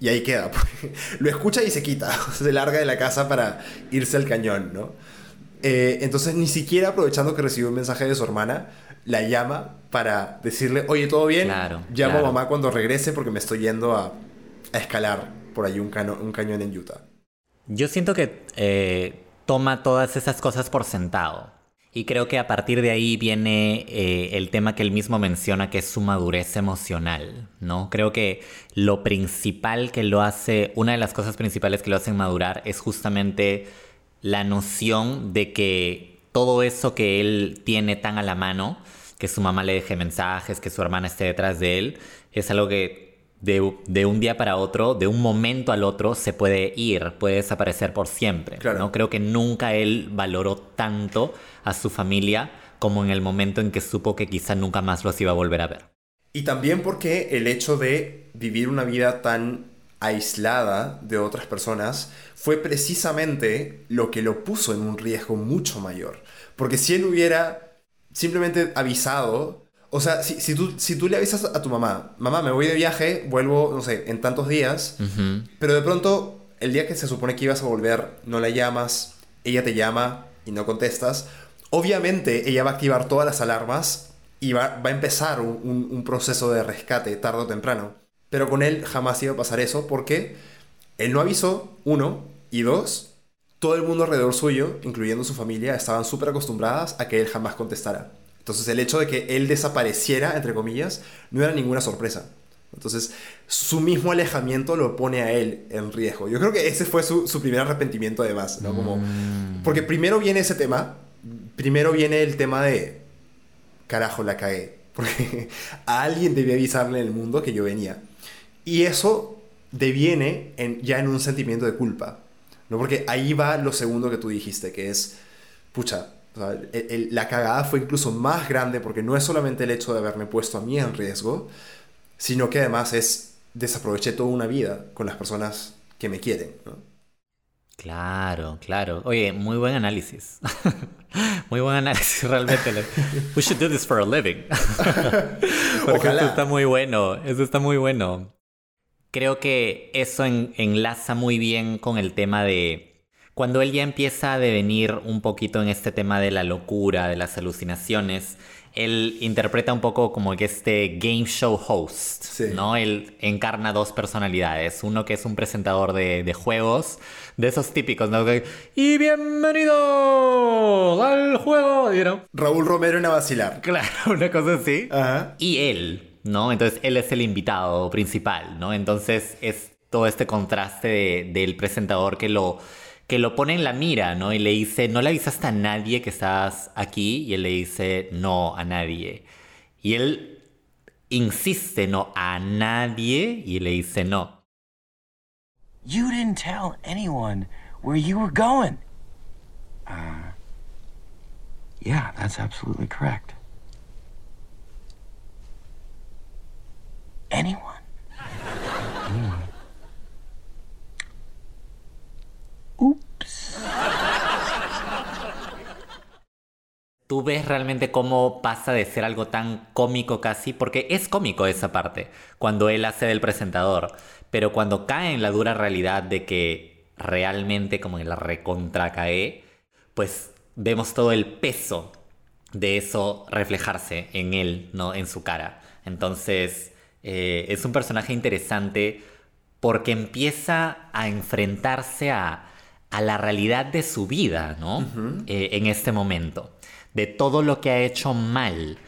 y ahí queda. [LAUGHS] Lo escucha y se quita. [LAUGHS] Se larga de la casa para irse al cañón, ¿no? Eh, entonces, ni siquiera aprovechando que recibió un mensaje de su hermana, la llama para decirle, oye, ¿todo bien? Claro, Llamo claro. a mamá cuando regrese porque me estoy yendo a, a escalar por ahí un, cano- un cañón en Utah. Yo siento que eh, toma todas esas cosas por sentado. Y creo que a partir de ahí viene eh, el tema que él mismo menciona, que es su madurez emocional, ¿no? Creo que lo principal que lo hace, una de las cosas principales que lo hacen madurar es justamente la noción de que todo eso que él tiene tan a la mano, que su mamá le deje mensajes, que su hermana esté detrás de él, es algo que de, de un día para otro, de un momento al otro, se puede ir, puede desaparecer por siempre. Claro. ¿no? Creo que nunca él valoró tanto a su familia como en el momento en que supo que quizá nunca más los iba a volver a ver. Y también porque el hecho de vivir una vida tan aislada de otras personas fue precisamente lo que lo puso en un riesgo mucho mayor. Porque si él hubiera simplemente avisado, o sea, si, si tú, si tú le avisas a tu mamá, mamá, me voy de viaje, vuelvo, no sé, en tantos días, pero de pronto, el día que se supone que ibas a volver, no la llamas, ella te llama y no contestas, obviamente ella va a activar todas las alarmas y va, va a empezar un, un- un proceso de rescate tarde o temprano. Pero con él jamás iba a pasar eso porque él no avisó, uno, y dos, todo el mundo alrededor suyo, incluyendo su familia, estaban súper acostumbradas a que él jamás contestara. Entonces el hecho de que él desapareciera, entre comillas, no era ninguna sorpresa. Entonces su mismo alejamiento lo pone a él en riesgo. Yo creo que ese fue su, su primer arrepentimiento además, ¿no? Como, porque primero viene ese tema, primero viene el tema de, carajo, la cagué. [LAUGHS] Porque a alguien debía avisarle en el mundo que yo venía. Y eso deviene en, ya en un sentimiento de culpa. ¿no? Porque ahí va lo segundo que tú dijiste, que es, pucha, o sea, el- el- la cagada fue incluso más grande porque no es solamente el hecho de haberme puesto a mí en riesgo, sino que además es desaproveché toda una vida con las personas que me quieren. ¿no? Claro, claro. Oye, muy buen análisis. [LAUGHS] muy buen análisis realmente. We should do this for a living. [LAUGHS] Porque Ojalá. eso está muy bueno. Eso está muy bueno. Creo que eso en- enlaza muy bien con el tema de cuando él ya empieza a devenir un poquito en este tema de la locura, de las alucinaciones. Él interpreta un poco como que este game show host, Sí. ¿no? Él encarna dos personalidades. Uno que es un presentador de, de juegos, de esos típicos, ¿no? Y bienvenidos al juego, you know? Raúl Romero en a vacilar. Claro, [LAUGHS] una cosa así. Ajá. Y él, ¿no? Entonces él es el invitado principal, ¿no? Entonces es todo este contraste de- del presentador que lo, que lo pone en la mira, ¿no? Y le dice, ¿no le avisaste a nadie que estás aquí? Y él le dice, no, a nadie. Y él insiste, no, a nadie. Y le dice, no. You didn't tell anyone where you were going. Uh, yeah, that's absolutely correct. Anyone? Anyone? Oops. Tú ves realmente cómo pasa de ser algo tan cómico casi, porque es cómico esa parte, cuando él hace del presentador, pero cuando cae en la dura realidad de que realmente como en la recontra cae, pues vemos todo el peso de eso reflejarse en él, ¿no? En su cara. Entonces, eh, es un personaje interesante porque empieza a enfrentarse a, a la realidad de su vida, ¿no? Eh, en este momento. De todo lo que ha hecho mal.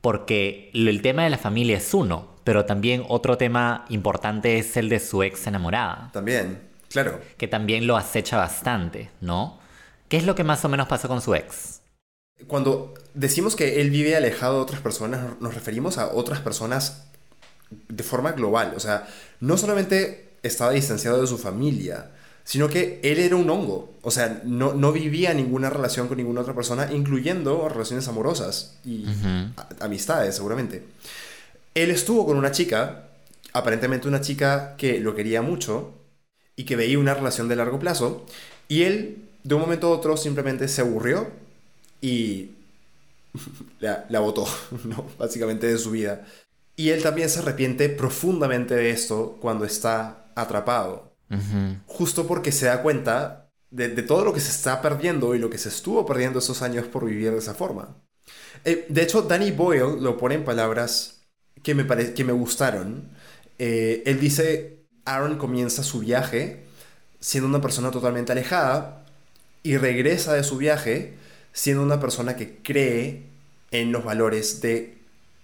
Porque el tema de la familia es uno, pero también otro tema importante es el de su ex enamorada, También, claro. que también lo acecha bastante, ¿no? ¿Qué es lo que más o menos pasó con su ex? Cuando decimos que él vive alejado de otras personas, nos referimos a otras personas de forma global. O sea, no solamente estaba distanciado de su familia, sino que él era un hongo. O sea, no, no vivía ninguna relación con ninguna otra persona, incluyendo relaciones amorosas y a- amistades, seguramente. Él estuvo con una chica, aparentemente una chica que lo quería mucho y que veía una relación de largo plazo, y él, de un momento a otro, simplemente se aburrió y [LAUGHS] la, la botó, [LAUGHS] ¿no? básicamente de su vida. Y él también se arrepiente profundamente de esto cuando está atrapado, Justo porque se da cuenta de, de todo lo que se está perdiendo y lo que se estuvo perdiendo esos años por vivir de esa forma. Eh, de hecho, Danny Boyle lo pone en palabras que me, pare- que me gustaron. Eh, él dice Aaron comienza su viaje siendo una persona totalmente alejada y regresa de su viaje siendo una persona que cree en los valores de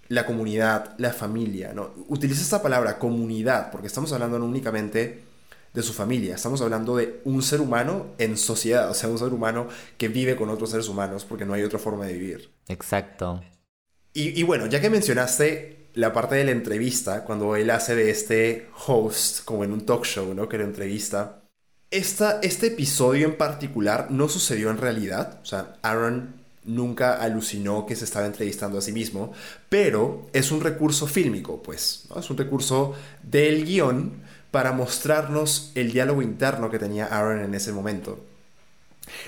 la comunidad, la familia. ¿no? Utiliza esta palabra comunidad porque estamos hablando no únicamente de su familia, estamos hablando de un ser humano en sociedad, o sea, un ser humano que vive con otros seres humanos porque no hay otra forma de vivir. Exacto. Y, y bueno, ya que mencionaste la parte de la entrevista, cuando él hace de este host, como en un talk show, ¿no? Que lo entrevista. Esta, este episodio en particular no sucedió en realidad. O sea, Aaron nunca alucinó que se estaba entrevistando a sí mismo, pero es un recurso fílmico, pues, ¿no? Es un recurso del guion para mostrarnos el diálogo interno que tenía Aaron en ese momento.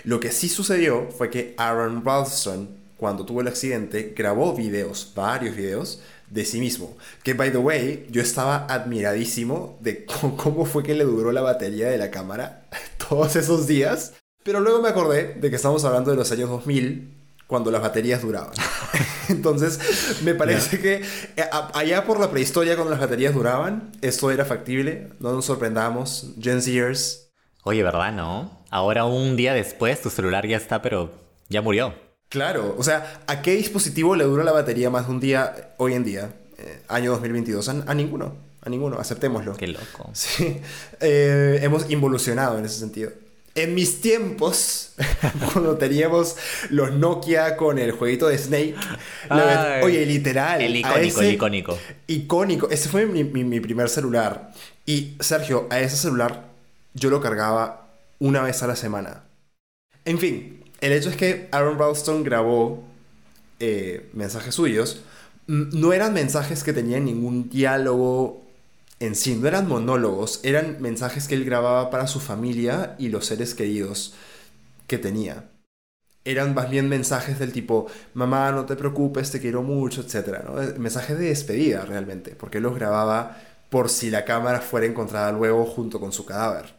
Lo que sí sucedió fue que Aaron Ralston, cuando tuvo el accidente, grabó videos, varios videos, de sí mismo. Que, by the way, yo estaba admiradísimo de cómo fue que le duró la batería de la cámara [LAUGHS] todos esos días. Pero luego me acordé de que estamos hablando de los años 2000, cuando las baterías duraban. [LAUGHS] Entonces, me parece que eh, allá por la prehistoria, cuando las baterías duraban, esto era factible. No nos sorprendamos. Gen Zers. Oye, ¿verdad, no? Ahora un día después tu celular ya está, pero ya murió. Claro, o sea, ¿a qué dispositivo le dura la batería más de un día hoy en día? Eh, año 2022. A, a, ninguno, a ninguno, aceptémoslo. Qué loco. Sí, eh, hemos involucionado en ese sentido. En mis tiempos, [LAUGHS] cuando teníamos los Nokia con el jueguito de Snake, Ay, oye, literal. El icónico, el icónico. Icónico. Ese fue mi, mi, mi primer celular. Y Sergio, a ese celular yo lo cargaba una vez a la semana. En fin, el hecho es que Aaron Ralston grabó eh, mensajes suyos. No eran mensajes que tenían ningún diálogo en sí, no eran monólogos, eran mensajes que él grababa para su familia y los seres queridos que tenía. Eran más bien mensajes del tipo, mamá, no te preocupes, te quiero mucho, etc. ¿no? Mensajes de despedida realmente, porque él los grababa por si la cámara fuera encontrada luego junto con su cadáver.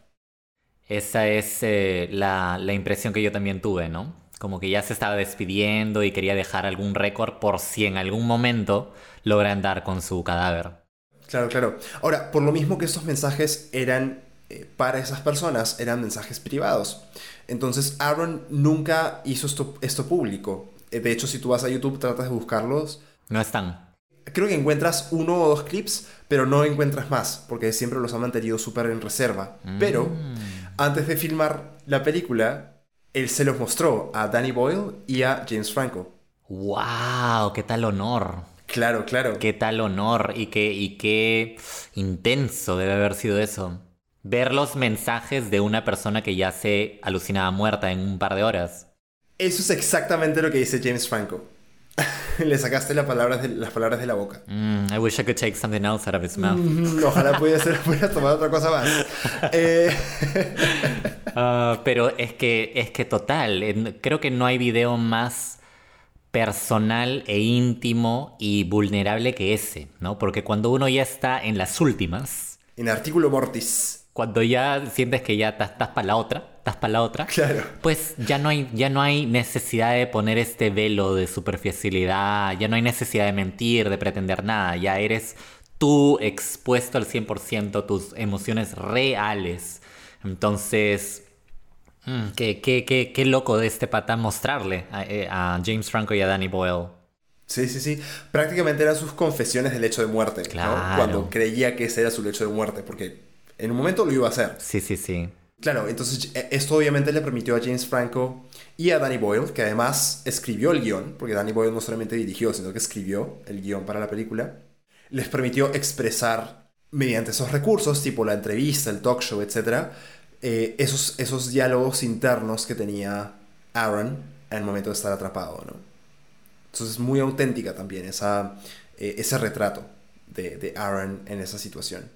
Esa es eh, la, la, impresión que yo también tuve, ¿no? Como que ya se estaba despidiendo y quería dejar algún récord por si en algún momento logran dar con su cadáver. Claro, claro. Ahora, por lo mismo que estos mensajes eran eh, para esas personas, eran mensajes privados. Entonces, Aaron nunca hizo esto, esto público. Eh, de hecho, si tú vas a YouTube, tratas de buscarlos. No están. Creo que encuentras uno o dos clips, pero no encuentras más, porque siempre los han mantenido súper en reserva. Mm. Pero antes de filmar la película, él se los mostró a Danny Boyle y a James Franco. ¡Wow! ¡Qué tal honor! Claro, claro. Qué tal honor y qué, y qué intenso debe haber sido eso. Ver los mensajes de una persona que ya se alucinaba muerta en un par de horas. Eso es exactamente lo que dice James Franco. [LAUGHS] Le sacaste las palabras de, las palabras de la boca. Mm, I wish I could take something else out of his mouth. Mm, ojalá pudiera, [LAUGHS] pudiera tomar otra cosa más. eh... uh, [LAUGHS] pero es que, es que total, creo que no hay video más personal e íntimo y vulnerable que ese, ¿no? Porque cuando uno ya está en las últimas... En artículo mortis. Cuando ya sientes que ya estás para la otra, estás para la otra, claro. pues ya no, hay, ya no hay necesidad de poner este velo de superficialidad, ya no hay necesidad de mentir, de pretender nada, ya eres tú expuesto al 100% tus emociones reales. Entonces, Mm, qué, qué, qué, qué, loco de este pata mostrarle a, eh, a, James Franco y a Danny Boyle. Sí, sí, sí. Prácticamente eran sus confesiones del hecho de muerte. Claro. ¿no? Cuando creía que ese era su lecho de muerte, porque en un momento lo iba a hacer. Sí, sí, sí. Claro, entonces e, esto obviamente le permitió a James Franco y a Danny Boyle, que además escribió el guion, porque Danny Boyle no solamente dirigió, sino que escribió el guion para la película, les permitió expresar mediante esos recursos, tipo la entrevista, el talk show, etcétera, eh, esos, esos diálogos internos que tenía Aaron en el momento de estar atrapado, ¿no? Entonces es muy auténtica también esa, eh, ese retrato de, de Aaron en esa situación.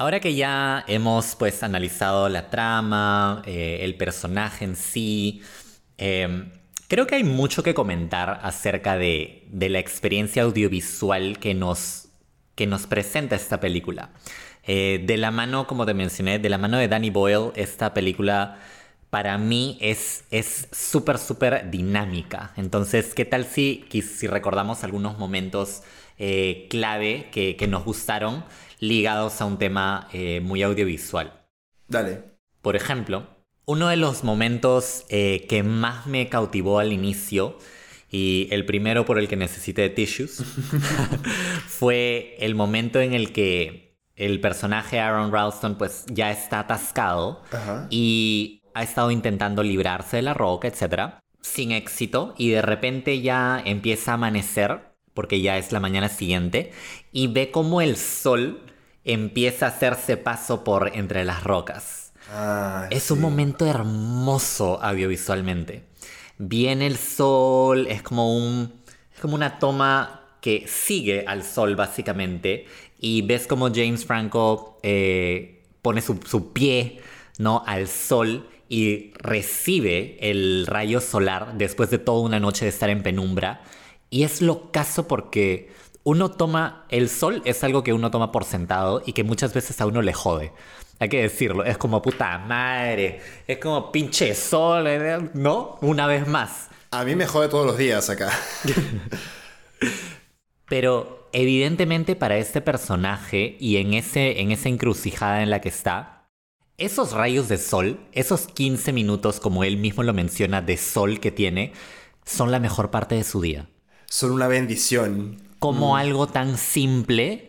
Ahora que ya hemos pues analizado la trama, eh, el personaje en sí, eh, Creo que hay mucho que comentar acerca de, de la experiencia audiovisual que nos, que nos presenta esta película. Eh, de la mano, como te mencioné, de la mano de Danny Boyle, esta película para mí es es súper, súper dinámica. Entonces, ¿qué tal si, si recordamos algunos momentos eh, clave que, que nos gustaron ligados a un tema eh, muy audiovisual? Dale. Por ejemplo, uno de los momentos eh, que más me cautivó al inicio, y el primero por el que necesité tissues, [LAUGHS] fue el momento en el que el personaje Aaron Ralston pues ya está atascado Ajá. y ha estado intentando librarse de la roca, etc. Sin éxito y de repente ya empieza a amanecer porque ya es la mañana siguiente y ve como el sol empieza a hacerse paso por entre las rocas. Ah, Es un momento hermoso audiovisualmente. Viene el sol, es como un. Es como una toma que sigue al sol, básicamente. Y ves como James Franco eh, pone su, su pie ¿no? al sol y recibe el rayo solar después de toda una noche de estar en penumbra. Y es lo caso porque uno toma. El sol es algo que uno toma por sentado y que muchas veces a uno le jode. Hay que decirlo, es como puta madre, es como pinche sol, ¿eh? ¿no? Una vez más. A mí me jode todos los días acá. Pero evidentemente para este personaje y en, ese, en esa encrucijada en la que está, esos rayos de sol, esos 15 minutos como él mismo lo menciona de sol que tiene, son la mejor parte de su día. Son una bendición. Como algo tan simple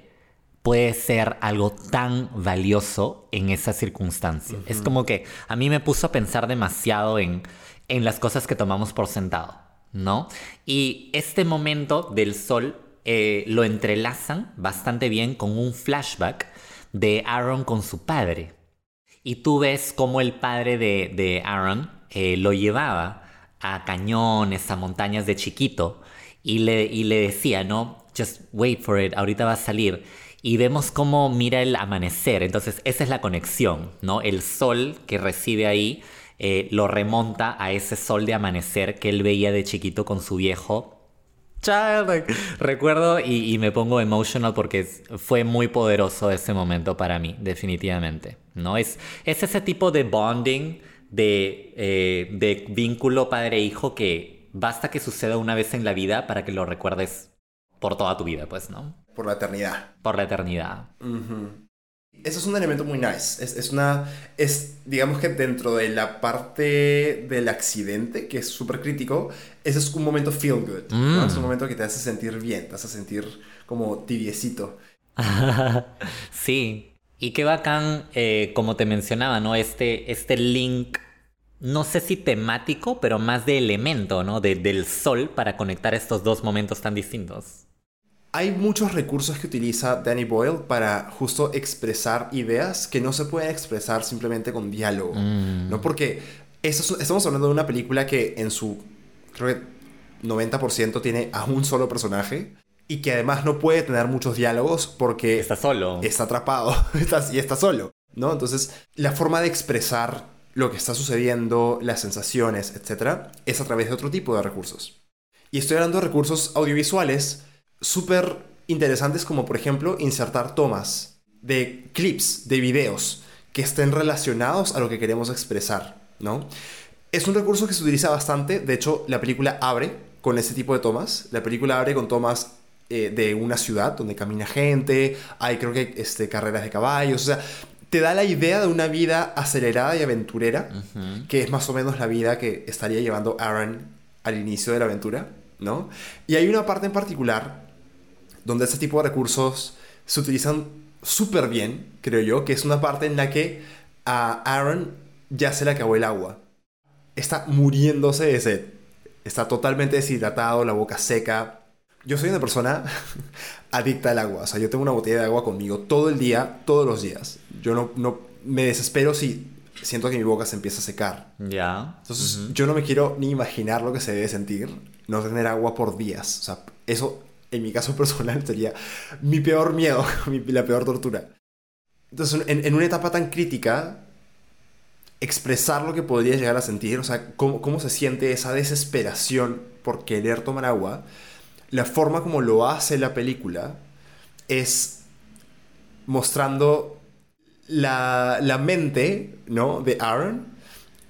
puede ser algo tan valioso en esas circunstancias. Es como que a mí me puso a pensar demasiado en, en las cosas que tomamos por sentado, ¿no? Y este momento del sol eh, lo entrelazan bastante bien con un flashback de Aaron con su padre. Y tú ves cómo el padre de, de Aaron eh, lo llevaba a cañones, a montañas de chiquito, y le, y le decía, ¿no? Just wait for it, ahorita va a salir. Y vemos cómo mira el amanecer. Entonces, esa es la conexión, ¿no? El sol que recibe ahí eh, lo remonta a ese sol de amanecer que él veía de chiquito con su viejo. Child. Recuerdo y, y me pongo emotional porque fue muy poderoso ese momento para mí, definitivamente. ¿no? Es, es ese tipo de bonding, de, eh, de vínculo padre-hijo que basta que suceda una vez en la vida para que lo recuerdes por toda tu vida, pues, ¿no? Por la eternidad. Por la eternidad. Eso es un elemento muy nice. Es, es una. Es, digamos que dentro de la parte del accidente, que es súper crítico, ese es un momento feel good. ¿no? Es un momento que te hace sentir bien, te hace sentir como tibiecito. [LAUGHS] sí. Y qué bacán, eh, como te mencionaba, ¿no? Este, este link, no sé si temático, pero más de elemento, ¿no? De- del sol para conectar estos dos momentos tan distintos. Hay muchos recursos que utiliza Danny Boyle para justo expresar ideas que no se pueden expresar simplemente con diálogo. ¿No? Porque eso es- estamos hablando de una película que en su, creo que 90% tiene a un solo personaje y que además no puede tener muchos diálogos porque Está solo. está atrapado [LAUGHS] y está solo, ¿no? Entonces, la forma de expresar lo que está sucediendo, las sensaciones, etc., es a través de otro tipo de recursos. Y estoy hablando de recursos audiovisuales súper interesantes como, por ejemplo, insertar tomas de clips, de videos que estén relacionados a lo que queremos expresar, ¿no? Es un recurso que se utiliza bastante, de hecho, la película abre con ese tipo de tomas. La película abre con tomas eh, de una ciudad donde camina gente, hay creo que este, carreras de caballos, o sea, te da la idea de una vida acelerada y aventurera, que es más o menos la vida que estaría llevando Aaron al inicio de la aventura, ¿no? Y hay una parte en particular donde ese tipo de recursos se utilizan súper bien, creo yo, que es una parte en la que a Aaron ya se le acabó el agua. Está muriéndose de sed. Está totalmente deshidratado, la boca seca. Yo soy una persona [LAUGHS] adicta al agua. O sea, yo tengo una botella de agua conmigo todo el día, todos los días. Yo no, no me desespero si siento que mi boca se empieza a secar. Ya. Entonces, yo no me quiero ni imaginar lo que se debe sentir no tener agua por días. O sea, eso en mi caso [LAUGHS] personal sería mi peor miedo, [LAUGHS] mi- la peor tortura. Entonces, en, en una etapa tan crítica, expresar lo que podría llegar a sentir, o sea, cómo, cómo se siente esa desesperación por querer tomar agua, la forma como lo hace la película es mostrando la, la mente, ¿no? De Aaron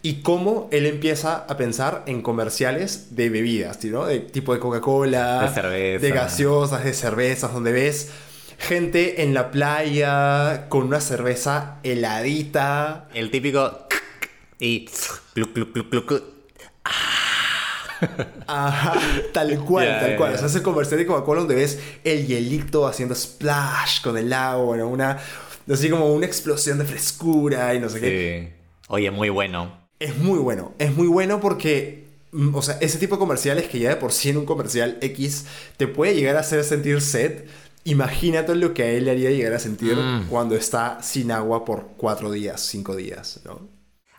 y cómo él empieza a pensar en comerciales de bebidas, ¿no? De tipo de Coca-Cola, De de gaseosas, de cervezas, donde ves gente en la playa con una cerveza heladita. El típico y cluc. Ajá, tal cual, Ya, tal cual. ya. O sea, ese comercial de Coca-Cola donde ves el hielito haciendo splash con el agua, bueno, una, así como una explosión de frescura y no sé qué. Sí. Oye, muy bueno. Es muy bueno, es muy bueno porque, mm, o sea, ese tipo de comerciales que ya de por sí en un comercial X te puede llegar a hacer sentir sed. Imagínate lo que a él le haría llegar a sentir Mm. cuando está sin agua por cuatro días, cinco días, ¿no?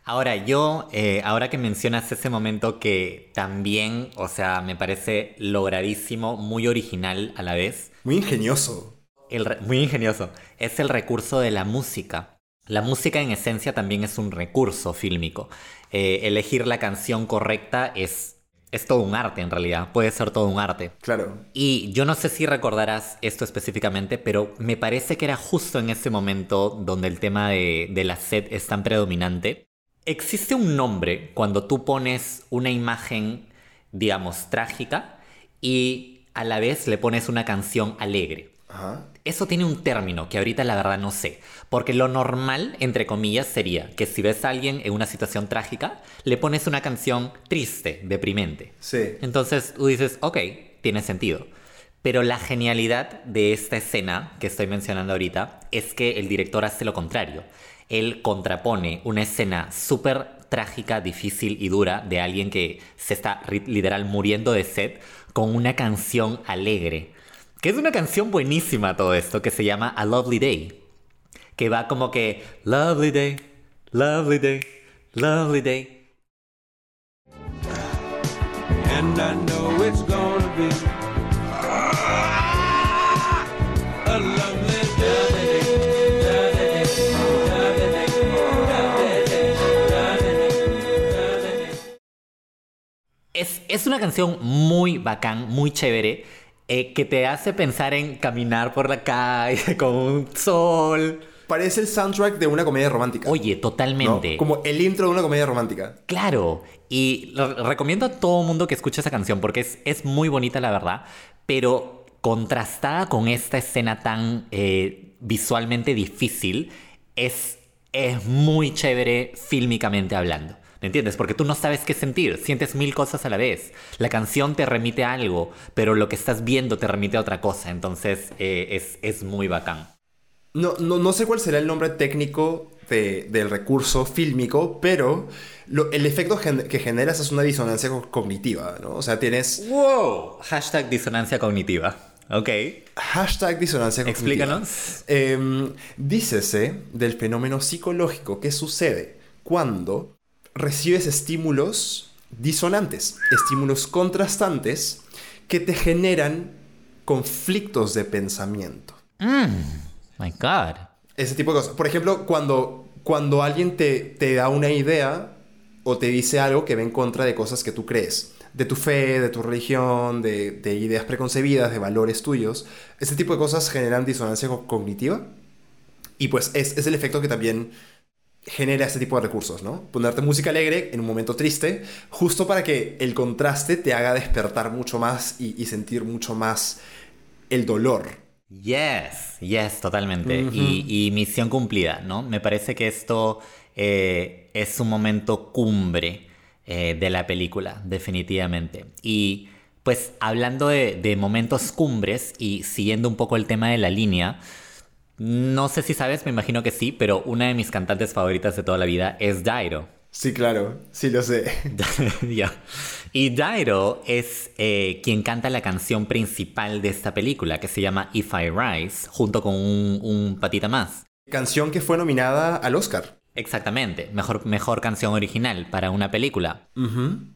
Ahora, yo, eh, ahora que mencionas ese momento que también, o sea, me parece logradísimo, muy original a la vez, Muy ingenioso. el muy ingenioso, es el recurso de la música. La música en esencia también es un recurso fílmico. Eh, elegir la canción correcta es, es todo un arte en realidad, puede ser todo un arte. Claro. Y yo no sé si recordarás esto específicamente, pero me parece que era justo en ese momento donde el tema de, de la sed es tan predominante. Existe un nombre cuando tú pones una imagen, digamos, trágica y a la vez le pones una canción alegre. Ajá. Eso tiene un término que ahorita la verdad no sé, porque lo normal, entre comillas, sería que si ves a alguien en una situación trágica, le pones una canción triste, deprimente. Sí. Entonces tú dices, ok, tiene sentido. Pero la genialidad de esta escena que estoy mencionando ahorita es que el director hace lo contrario. Él contrapone una escena súper trágica, difícil y dura de alguien que se está literal muriendo de sed con una canción alegre. Que es una canción buenísima todo esto, que se llama A Lovely Day. Que va como que, Lovely Day, Lovely Day, Lovely Day. And I know it's gonna be a lovely Es, es una canción muy bacán, muy chévere, eh, que te hace pensar en caminar por la calle [LAUGHS] con un sol. Parece el soundtrack de una comedia romántica. Oye, ¿no? totalmente. Como el intro de una comedia romántica. Claro. Y lo- recomiendo a todo mundo que escuche esa canción porque es, es muy bonita, la verdad. Pero contrastada con esta escena tan eh, visualmente difícil, es, es muy chévere fílmicamente hablando. ¿Me entiendes? Porque tú no sabes qué sentir, sientes mil cosas a la vez. La canción te remite a algo, pero lo que estás viendo te remite a otra cosa. Entonces eh, es, es muy bacán. No, no, no sé cuál será el nombre técnico de- del recurso fílmico, pero lo- el efecto gen- que generas es una disonancia co- cognitiva, ¿no? O sea, tienes ¡Wow! Hashtag disonancia cognitiva. Ok. hashtag disonancia cognitiva. Explícanos. Em, dícese del fenómeno psicológico que sucede cuando recibes estímulos disonantes, estímulos contrastantes que te generan conflictos de pensamiento. My God. Ese tipo de cosas. Por ejemplo, cuando, cuando alguien te, te da una idea o te dice algo que va en contra de cosas que tú crees, de tu fe, de tu religión, de, de ideas preconcebidas, de valores tuyos, ese tipo de cosas generan disonancia co- cognitiva. Y pues es, es el efecto que también genera este tipo de recursos, ¿no? Ponerte música alegre en un momento triste, justo para que el contraste te haga despertar mucho más y, y sentir mucho más el dolor. Yes, yes, totalmente. y, y misión cumplida, ¿no? Me parece que esto eh, es un momento cumbre eh, de la película, definitivamente. Y pues hablando de, de momentos cumbres y siguiendo un poco el tema de la línea, no sé si sabes, me imagino que sí, pero una de mis cantantes favoritas de toda la vida es Dairo. Sí, claro, sí lo sé. [LAUGHS] Ya. Y Dairo es eh, quien canta la canción principal de esta película, que se llama If I Rise, junto con un, un patita más. Canción que fue nominada al Oscar. Exactamente, mejor, mejor canción original para una película.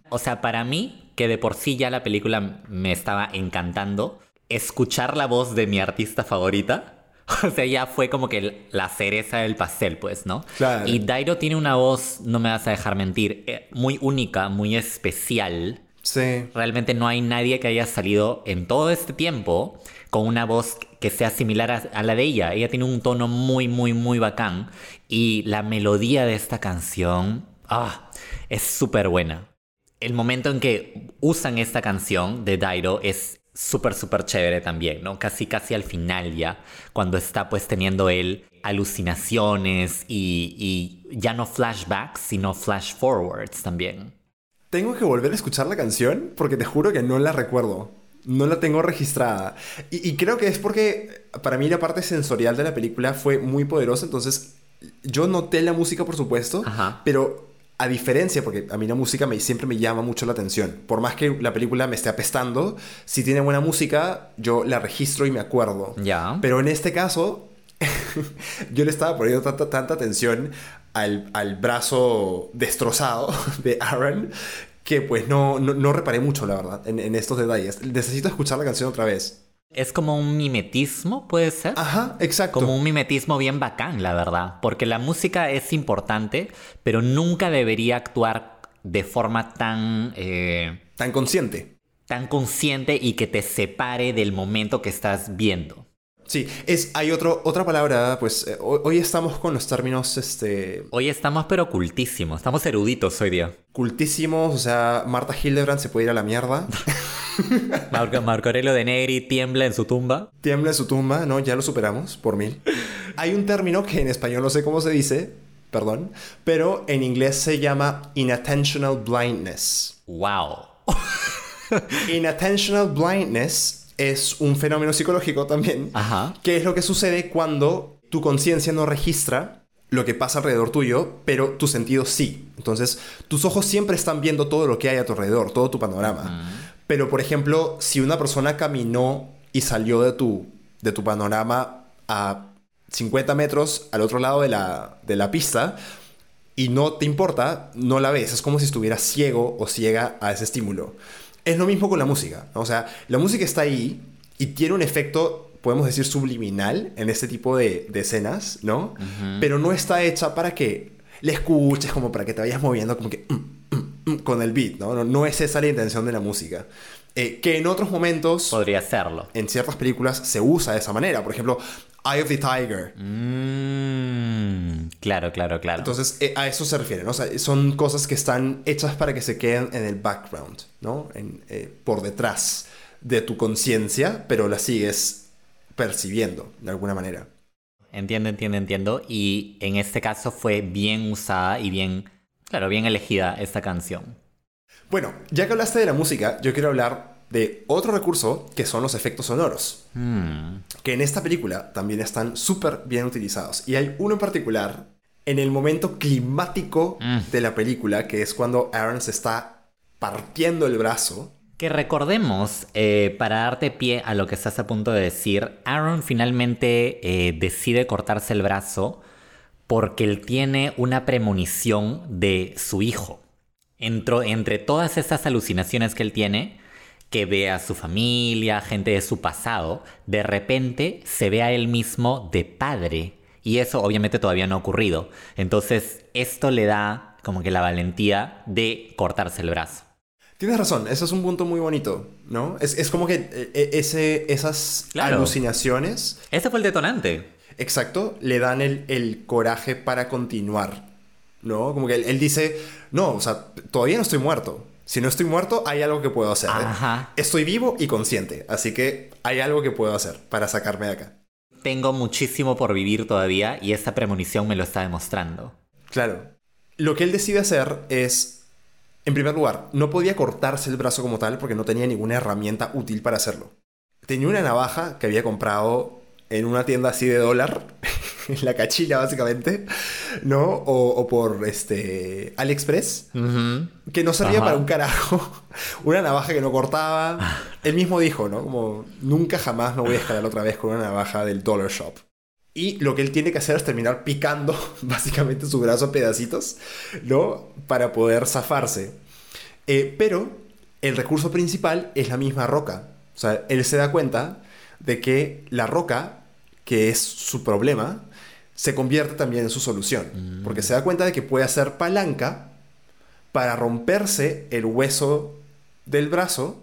O sea, para mí, que de por sí ya la película me estaba encantando, escuchar la voz de mi artista favorita, [LAUGHS] o sea, ya fue como que la cereza del pastel, pues, ¿no? Claro. Y Dairo tiene una voz, no me vas a dejar mentir, eh, muy única, muy especial. Sí. Realmente no hay nadie que haya salido en todo este tiempo con una voz que sea similar a, a la de ella. Ella tiene un tono muy, muy, muy bacán. Y la melodía de esta canción Ah, es súper buena. El momento en que usan esta canción de Dairo es súper, súper chévere también, ¿no? Casi, casi al final ya, cuando está pues teniendo él alucinaciones y, y ya no flashbacks, sino flash forwards también. Tengo que volver a escuchar la canción porque te juro que no la recuerdo. No la tengo registrada. Y, y creo que es porque para mí la parte sensorial de la película fue muy poderosa. Entonces, yo noté la música, por supuesto, Ajá. pero a diferencia, porque a mí la música me, siempre me llama mucho la atención. Por más que la película me esté apestando, si tiene buena música, yo la registro y me acuerdo. Ya. Pero en este caso, [LAUGHS] yo le estaba poniendo tanta, tanta atención al, al brazo destrozado [LAUGHS] de Aaron que pues no, no, no reparé mucho, la verdad, en, en estos detalles. Necesito escuchar la canción otra vez. Es como un mimetismo, puede ser. Ajá, exacto. Como un mimetismo bien bacán, la verdad. Porque la música es importante, pero nunca debería actuar de forma tan, eh, Tan consciente. tan consciente y que te separe del momento que estás viendo. Sí, es, hay otro, otra palabra, pues eh, hoy, estamos con los términos este, Hoy estamos pero cultísimos, estamos eruditos hoy día. cultísimos, o sea, Marta Hildebrand se puede ir a la mierda. [LAUGHS] Marco, Marco Aurelio de Negri tiembla en su tumba. Tiembla en su tumba, ¿no? Ya lo superamos, por mil. Hay un término que en español no sé cómo se dice, perdón, pero en inglés se llama inattentional blindness. ¡Wow! [LAUGHS] Inattentional blindness es un fenómeno psicológico también, Ajá. que es lo que sucede cuando tu conciencia no registra lo que pasa alrededor tuyo, pero tus sentidos sí. Entonces, tus ojos siempre están viendo todo lo que hay a tu alrededor, todo tu panorama. Pero, por ejemplo, si una persona caminó y salió de tu, de tu panorama a 50 metros al otro lado de la, de la pista y no te importa, no la ves. Es como si estuvieras ciego o ciega a ese estímulo. Es lo mismo con la música. ¿no? O sea, la música está ahí y tiene un efecto, podemos decir, subliminal en este tipo de, de escenas, ¿no? Pero no está hecha para que le escuches, como para que te vayas moviendo, como que mm, mm, mm, con el beat, ¿no? ¿no? No es esa la intención de la música. Eh, que en otros momentos, Podría serlo. en ciertas películas, se usa de esa manera. Por ejemplo, Eye of the Tiger. Mm, claro, claro, claro. Entonces, eh, a eso se refiere, ¿no? O sea, son cosas que están hechas para que se queden en el background, ¿no? En, eh, por detrás de tu conciencia, pero la sigues percibiendo de alguna manera. Entiendo, entiendo, entiendo. Y en este caso fue bien usada y bien, claro, bien elegida esta canción. Bueno, ya que hablaste de la música, yo quiero hablar de otro recurso que son los efectos sonoros, Mm, que en esta película también están súper bien utilizados. Y hay uno en particular en el momento climático Mm. de la película, que es cuando Aaron se está partiendo el brazo. Que recordemos, eh, para darte pie a lo que estás a punto de decir, Aaron finalmente eh, decide cortarse el brazo porque él tiene una premonición de su hijo. Entro- entre todas estas alucinaciones que él tiene, que ve a su familia, gente de su pasado, de repente se ve a él mismo de padre. Y eso obviamente todavía no ha ocurrido. Entonces esto le da como que la valentía de cortarse el brazo. Tienes razón, ese es un punto muy bonito, ¿no? Es, es como que eh, eh, ese, esas Claro. alucinaciones, Ese fue el detonante. exacto, le dan el, el coraje para continuar, ¿no? Como que él, él dice, no, o sea, todavía no estoy muerto. Si no estoy muerto, hay algo que puedo hacer. Ajá. Estoy vivo y consciente, así que hay algo que puedo hacer para sacarme de acá. Tengo muchísimo por vivir todavía y esta premonición me lo está demostrando. Claro. Lo que él decide hacer es, en primer lugar, no podía cortarse el brazo como tal porque no tenía ninguna herramienta útil para hacerlo. Tenía una navaja que había comprado en una tienda así de dólar, [LAUGHS] en la cachilla básicamente, ¿no? O, o por este AliExpress, que no servía Ajá. para un carajo. [LAUGHS] Una navaja que no cortaba. Él mismo dijo, ¿no? Como, nunca jamás me voy a escalar otra vez con una navaja del Dollar Shop. Y lo que él tiene que hacer es terminar picando [LAUGHS] básicamente su brazo a pedacitos, ¿no? Para poder zafarse. Eh, pero el recurso principal es la misma roca. O sea, él se da cuenta de que la roca, que es su problema, se convierte también en su solución. Porque se da cuenta de que puede hacer palanca para romperse el hueso del brazo.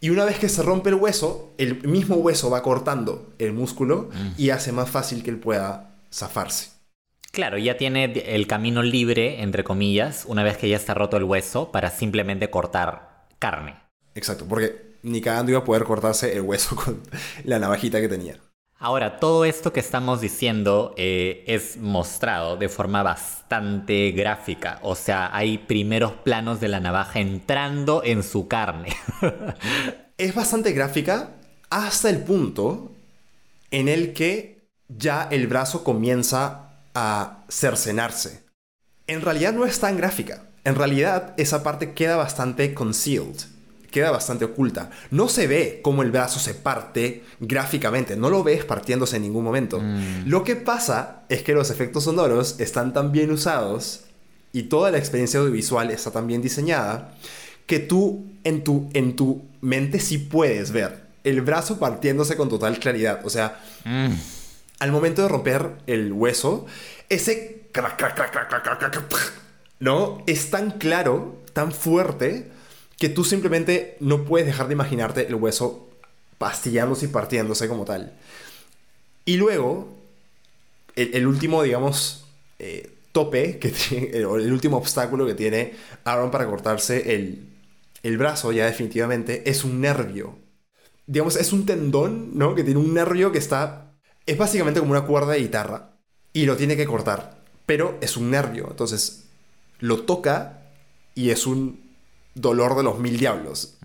Y una vez que se rompe el hueso, el mismo hueso va cortando el músculo y hace más fácil que él pueda zafarse. Claro, ya tiene el camino libre, entre comillas, una vez que ya está roto el hueso, para simplemente cortar carne. Exacto, porque ni cagando iba a poder cortarse el hueso [LAUGHS] con la navajita que tenía. Ahora, todo esto que estamos diciendo eh, es mostrado de forma bastante gráfica. O sea, hay primeros planos de la navaja entrando en su carne. [LAUGHS] Es bastante gráfica hasta el punto en el que ya el brazo comienza a cercenarse. En realidad no es tan gráfica. En realidad esa parte queda bastante concealed, queda bastante oculta. No se ve cómo el brazo se parte gráficamente, no lo ves partiéndose en ningún momento. Mm. Lo que pasa es que los efectos sonoros están tan bien usados y toda la experiencia audiovisual está tan bien diseñada que tú en tu, en tu mente sí puedes ver el brazo partiéndose con total claridad. O sea, mm. al momento de romper el hueso, ese... ¿No? Es tan claro, tan fuerte, que tú simplemente no puedes dejar de imaginarte el hueso pastillándose y partiéndose como tal. Y luego, el, el último, digamos, eh, tope, que tiene, [LAUGHS] o el último obstáculo que tiene Aaron para cortarse el, el brazo ya definitivamente, es un nervio. Digamos, es un tendón, ¿no? Que tiene un nervio que está... Es básicamente como una cuerda de guitarra. Y lo tiene que cortar. Pero es un nervio. Entonces, lo toca y es un dolor de los mil diablos.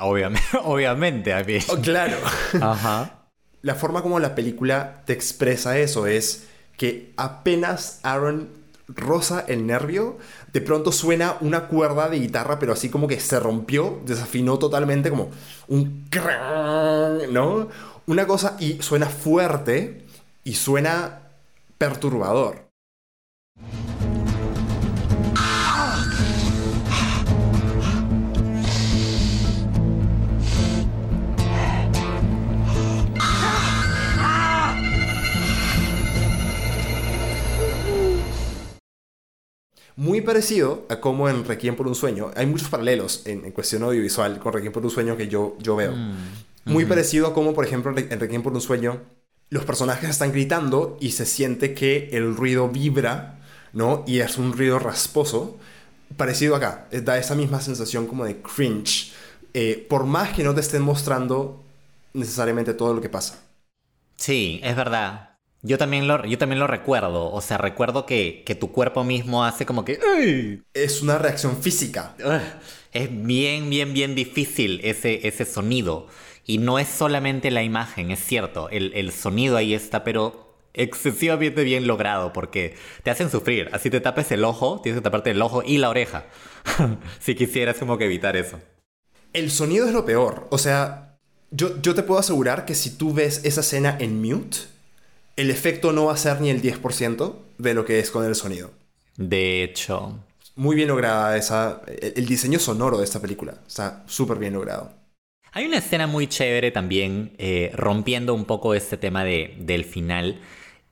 obviamente, [LAUGHS] obviamente, a mí. Oh, claro. [LAUGHS] Ajá. la forma como la película te expresa eso es que apenas Aaron roza el nervio, de pronto suena una cuerda de guitarra, pero así como que se rompió, desafinó totalmente, como un crrrr, ¿no? Una cosa y suena fuerte y suena perturbador. Muy parecido a como en Requiem por un sueño. Hay muchos paralelos en, en cuestión audiovisual con Requiem por un sueño que yo, yo veo. Muy parecido a como, por ejemplo, en Requiem por un sueño, los personajes están gritando y se siente que el ruido vibra, ¿no? Y es un ruido rasposo. Parecido acá. Eh, Da esa misma sensación como de cringe. eh, por más que no te estén mostrando necesariamente todo lo que pasa. Sí, es verdad. Yo también lo, yo también lo recuerdo. O sea, recuerdo que, que tu cuerpo mismo hace como que... "Ay". Es una reacción física. Es bien, bien, bien difícil ese, ese sonido. Y no es solamente la imagen, es cierto. El, el sonido ahí está, pero excesivamente bien logrado porque te hacen sufrir. Así te tapes el ojo, tienes que taparte el ojo y la oreja. [LAUGHS] si quisieras como que evitar eso. El sonido es lo peor. O sea, yo, yo te puedo asegurar que si tú ves esa escena en mute, el efecto no va a ser ni el 10% de lo que es con el sonido. De hecho, Muy bien lograda esa... El, diseño sonoro de esta película. Está súper bien logrado. Hay una escena muy chévere también, eh, rompiendo un poco este tema de, del final,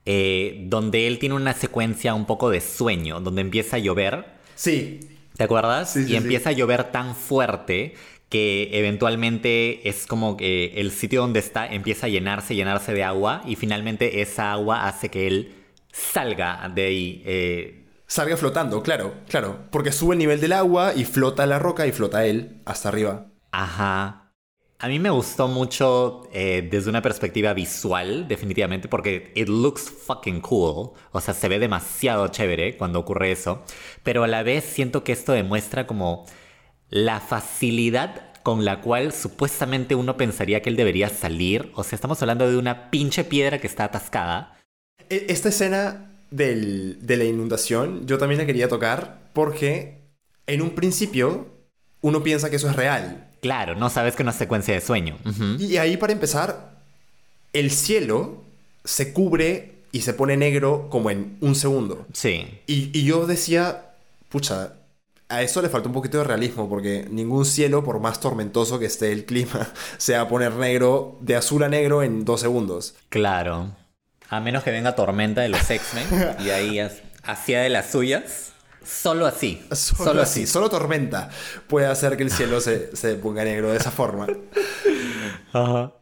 eh, donde él tiene una secuencia un poco de sueño, donde empieza a llover, Sí, ¿te acuerdas? Sí, sí, y sí. empieza a llover tan fuerte que eventualmente es como que el sitio donde está empieza a llenarse, llenarse de agua, y finalmente esa agua hace que él salga de ahí. eh, salga flotando, claro, claro. Porque sube el nivel del agua y flota la roca y flota él hasta arriba. Ajá. A mí me gustó mucho eh, desde una perspectiva visual, definitivamente, porque it looks fucking cool. O sea, se ve demasiado chévere cuando ocurre eso. Pero a la vez siento que esto demuestra como la facilidad con la cual supuestamente uno pensaría que él debería salir. O sea, estamos hablando de una pinche piedra que está atascada. E- Esta escena del- de la inundación yo también la quería tocar porque en un principio uno piensa que eso es real. Claro, no sabes que es una secuencia de sueño. Y ahí para empezar, el cielo se cubre y se pone negro como en un segundo. Sí. Y, y yo decía, pucha, a eso le falta un poquito de realismo porque ningún cielo, por más tormentoso que esté el clima, [LAUGHS] se va a poner negro de azul a negro en dos segundos. Claro. A menos que venga tormenta de los X-Men [LAUGHS] y ahí ha- hacía de las suyas. Solo así. [LAUGHS] Solo, así, solo tormenta puede hacer que el cielo se, se ponga negro de esa forma.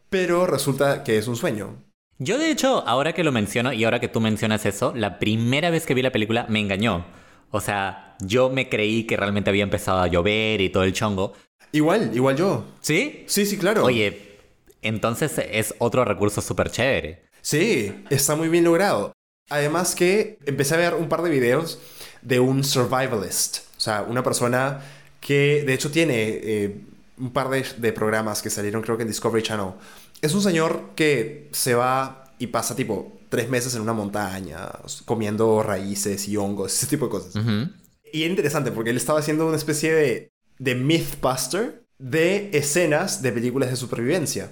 Pero resulta que es un sueño. Yo de hecho, ahora que lo menciono y ahora que tú mencionas eso, la primera vez que vi la película me engañó. O sea, yo me creí que realmente había empezado a llover y todo el chongo. Igual, igual yo. ¿Sí? Sí, sí, claro. Oye, entonces es otro recurso súper chévere. Sí, está muy bien logrado. Además que empecé a ver un par de videos de un survivalist. O sea, una persona que de hecho tiene eh, un par de, de programas que salieron creo que en Discovery Channel. Es un señor que se va y pasa tipo tres meses en una montaña comiendo raíces y hongos, ese tipo de cosas. Y era interesante porque él estaba haciendo una especie de, de mythbuster de escenas de películas de supervivencia.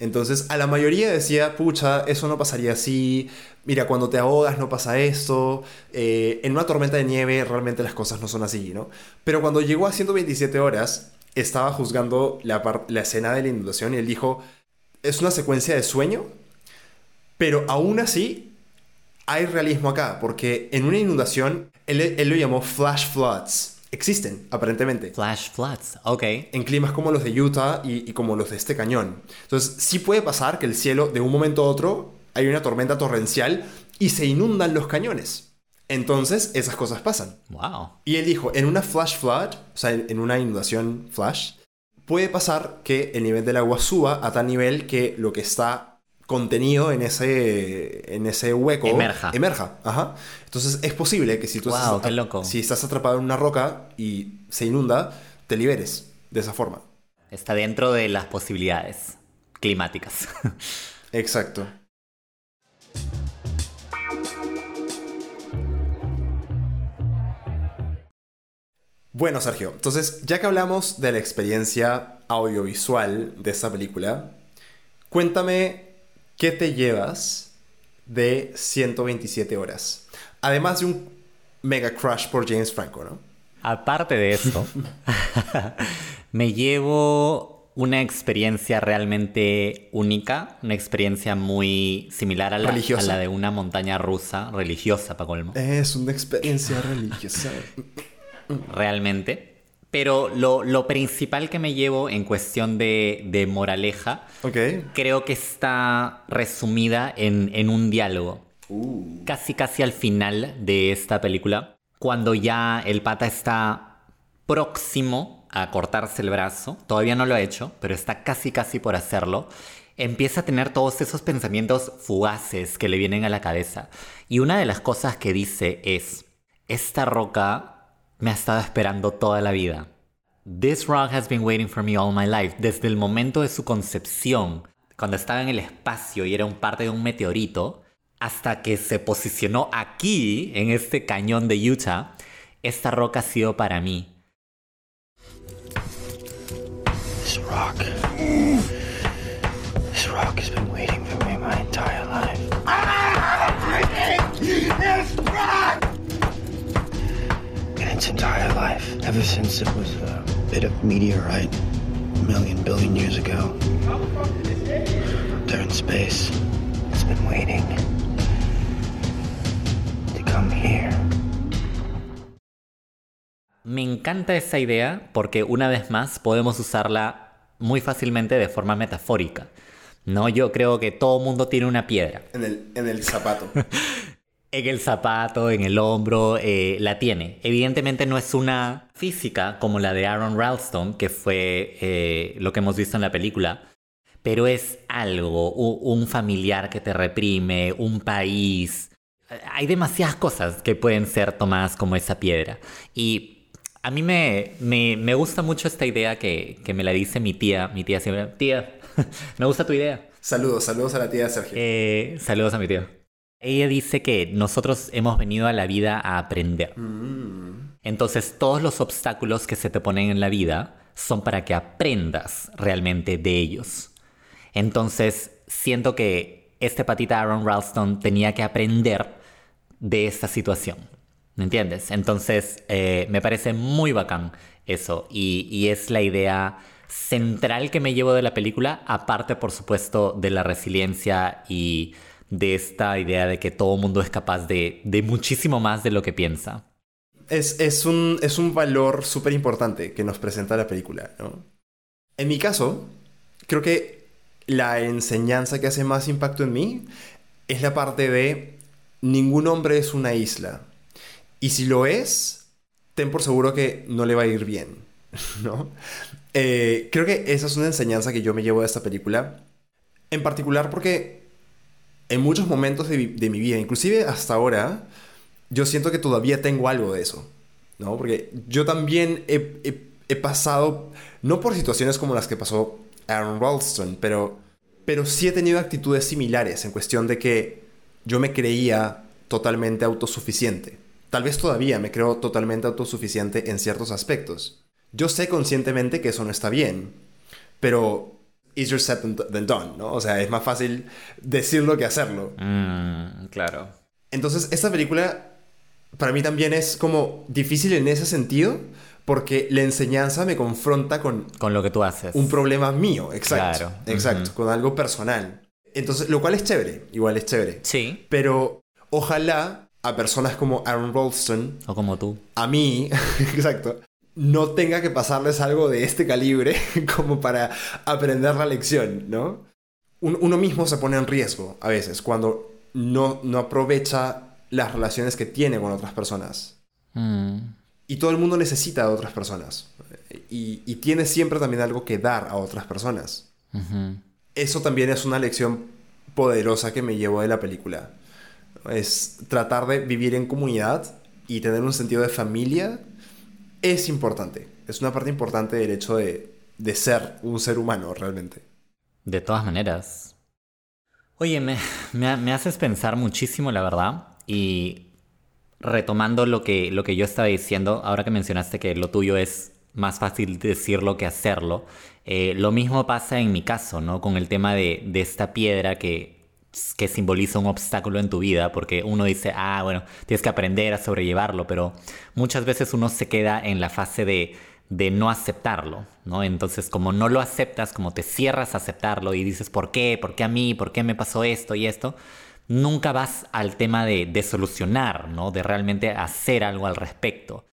Entonces, a la mayoría decía, pucha, eso no pasaría así, mira, cuando te ahogas no pasa esto, eh, en una tormenta de nieve realmente las cosas no son así, ¿no? Pero cuando llegó a 127 horas, estaba juzgando la, la escena de la inundación y él dijo, es una secuencia de sueño, pero aún así hay realismo acá, porque en una inundación, él, él lo llamó flash floods. Existen, aparentemente, Flash floods, ok. en climas como los de Utah y, y como los de este cañón. Entonces, sí puede pasar que el cielo, de un momento a otro, hay una tormenta torrencial y se inundan los cañones. Entonces, esas cosas pasan. Wow. Y él dijo, en una flash flood, o sea, en en una inundación flash, puede pasar que el nivel del agua suba a tal nivel que lo que está contenido en ese, en ese hueco Emerja. emerja. Ajá. Entonces es posible que si tú estás, qué loco. si estás atrapado en una roca y se inunda, te liberes de esa forma. Está dentro de las posibilidades climáticas. Exacto. Bueno, Sergio, entonces ya que hablamos de la experiencia audiovisual de esta película, cuéntame qué te llevas de 127 horas. Además de un mega crush por James Franco, ¿no? Aparte de eso, [LAUGHS] me llevo una experiencia realmente única, una experiencia muy similar a la, a la de una montaña rusa, religiosa, para colmo, Es una experiencia religiosa. realmente. Pero lo, lo principal que me llevo en cuestión de, de moraleja, Ok. creo que está resumida en, en un diálogo. Casi, casi al final de esta película, cuando ya el pata está próximo a cortarse el brazo, todavía no lo ha hecho, pero está casi, casi por hacerlo, empieza a tener todos esos pensamientos fugaces que le vienen a la cabeza. Y una de las cosas que dice es, esta roca me ha estado esperando toda la vida. This rock has been waiting for me all my life. Desde el momento de su concepción, cuando estaba en el espacio y era un parte de un meteorito, hasta que se posicionó aquí, en este cañón de Utah, esta roca ha sido para mí. This rock. This rock has its entire life, ever since it was a bit of meteorite a million billion years ago. There in space, it's been waiting to come here. Me encanta esa idea porque una vez más podemos usarla muy fácilmente de forma metafórica. No, yo creo que todo mundo tiene una piedra. En el, en el zapato. [LAUGHS] En el zapato, en el hombro, eh, la tiene. Evidentemente no es una física como la de Aaron Ralston, que fue eh, lo que hemos visto en la película, pero es algo, un familiar que te reprime, un país. Hay demasiadas cosas que pueden ser tomadas como esa piedra. Y a mí me, me, me gusta mucho esta idea que, que me la dice mi tía. Mi tía siempre, tía, [LAUGHS] me gusta tu idea. Saludos, saludos a la tía de Sergio. Eh, saludos a mi tío. Ella dice que nosotros hemos venido a la vida a aprender. Entonces todos los obstáculos que se te ponen en la vida son para que aprendas realmente de ellos. Entonces siento que este patita Aaron Ralston tenía que aprender de esta situación. ¿Me entiendes? Entonces eh, me parece muy bacán eso. Y, y es la idea central que me llevo de la película, aparte por supuesto de la resiliencia y de esta idea de que todo mundo es capaz de, de muchísimo más de lo que piensa. Es, es un, es un valor súper importante que nos presenta la película, ¿no? En mi caso, creo que la enseñanza que hace más impacto en mí es la parte de ningún hombre es una isla. Y si lo es, ten por seguro que no le va a ir bien, [LAUGHS] ¿no? Eh, creo que esa es una enseñanza que yo me llevo de esta película. En particular porque en muchos momentos de, mi vida, inclusive hasta ahora, yo siento que todavía tengo algo de eso, ¿no? Porque yo también he pasado, no por situaciones como las que pasó Aaron Ralston, pero, pero sí he tenido actitudes similares en cuestión de que yo me creía totalmente autosuficiente. Tal vez todavía me creo totalmente autosuficiente en ciertos aspectos. Yo sé conscientemente que eso no está bien, pero easier said than, done, ¿no? O sea, es más fácil decirlo que hacerlo. Mm, claro. Entonces, esta película para mí también es como difícil en ese sentido, porque la enseñanza me confronta con Con lo que tú haces. un problema mío, exacto. Claro, Exacto, con algo personal. Entonces, lo cual es chévere, igual es chévere. Sí. Pero ojalá a personas como Aaron Ralston, O como tú. a mí, [LAUGHS] exacto, no tenga que pasarles algo de este calibre [LAUGHS] como para aprender la lección, ¿no? Un- uno mismo se pone en riesgo a veces cuando no, no aprovecha las relaciones que tiene con otras personas. Mm. Y todo el mundo necesita a otras personas. Y, y tiene siempre también algo que dar a otras personas. Eso también es una lección poderosa que me llevo de la película. Es tratar de vivir en comunidad y tener un sentido de familia es importante. Es una parte importante del hecho de, de ser un ser humano realmente. De todas maneras. Oye, me, me, me haces pensar muchísimo, la verdad. Y retomando lo que, lo que yo estaba diciendo, ahora que mencionaste que lo tuyo es más fácil decirlo que hacerlo, eh, lo mismo pasa en mi caso, ¿no? Con el tema de, de esta piedra que, que simboliza un obstáculo en tu vida, porque uno dice, ah, bueno, tienes que aprender a sobrellevarlo, pero muchas veces uno se queda en la fase de, de no aceptarlo, ¿no? Entonces, como no lo aceptas, como te cierras a aceptarlo y dices, ¿por qué? ¿Por qué a mí? ¿Por qué me pasó esto y esto? Nunca vas al tema de, de solucionar, ¿no? De realmente hacer algo al respecto.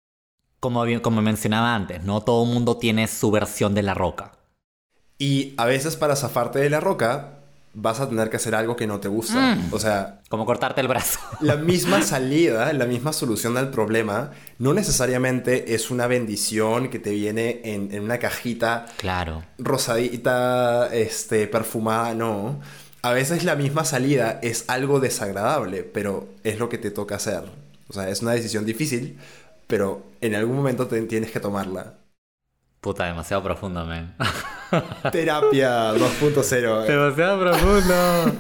Como, como mencionaba antes, ¿no? Todo mundo tiene su versión de la roca. Y a veces para zafarte de la roca vas a tener que hacer algo que no te gusta. O sea, Como cortarte el brazo. la [LAUGHS] misma salida, la misma solución al problema, no necesariamente es una bendición que te viene en, en una cajita Claro. rosadita, este, perfumada, no. A veces la misma salida es algo desagradable, pero es lo que te toca hacer. O sea, es una decisión difícil, pero en algún momento te- tienes que tomarla. Puta, demasiado profundo, man. [LAUGHS] Terapia 2.0. demasiado profundo.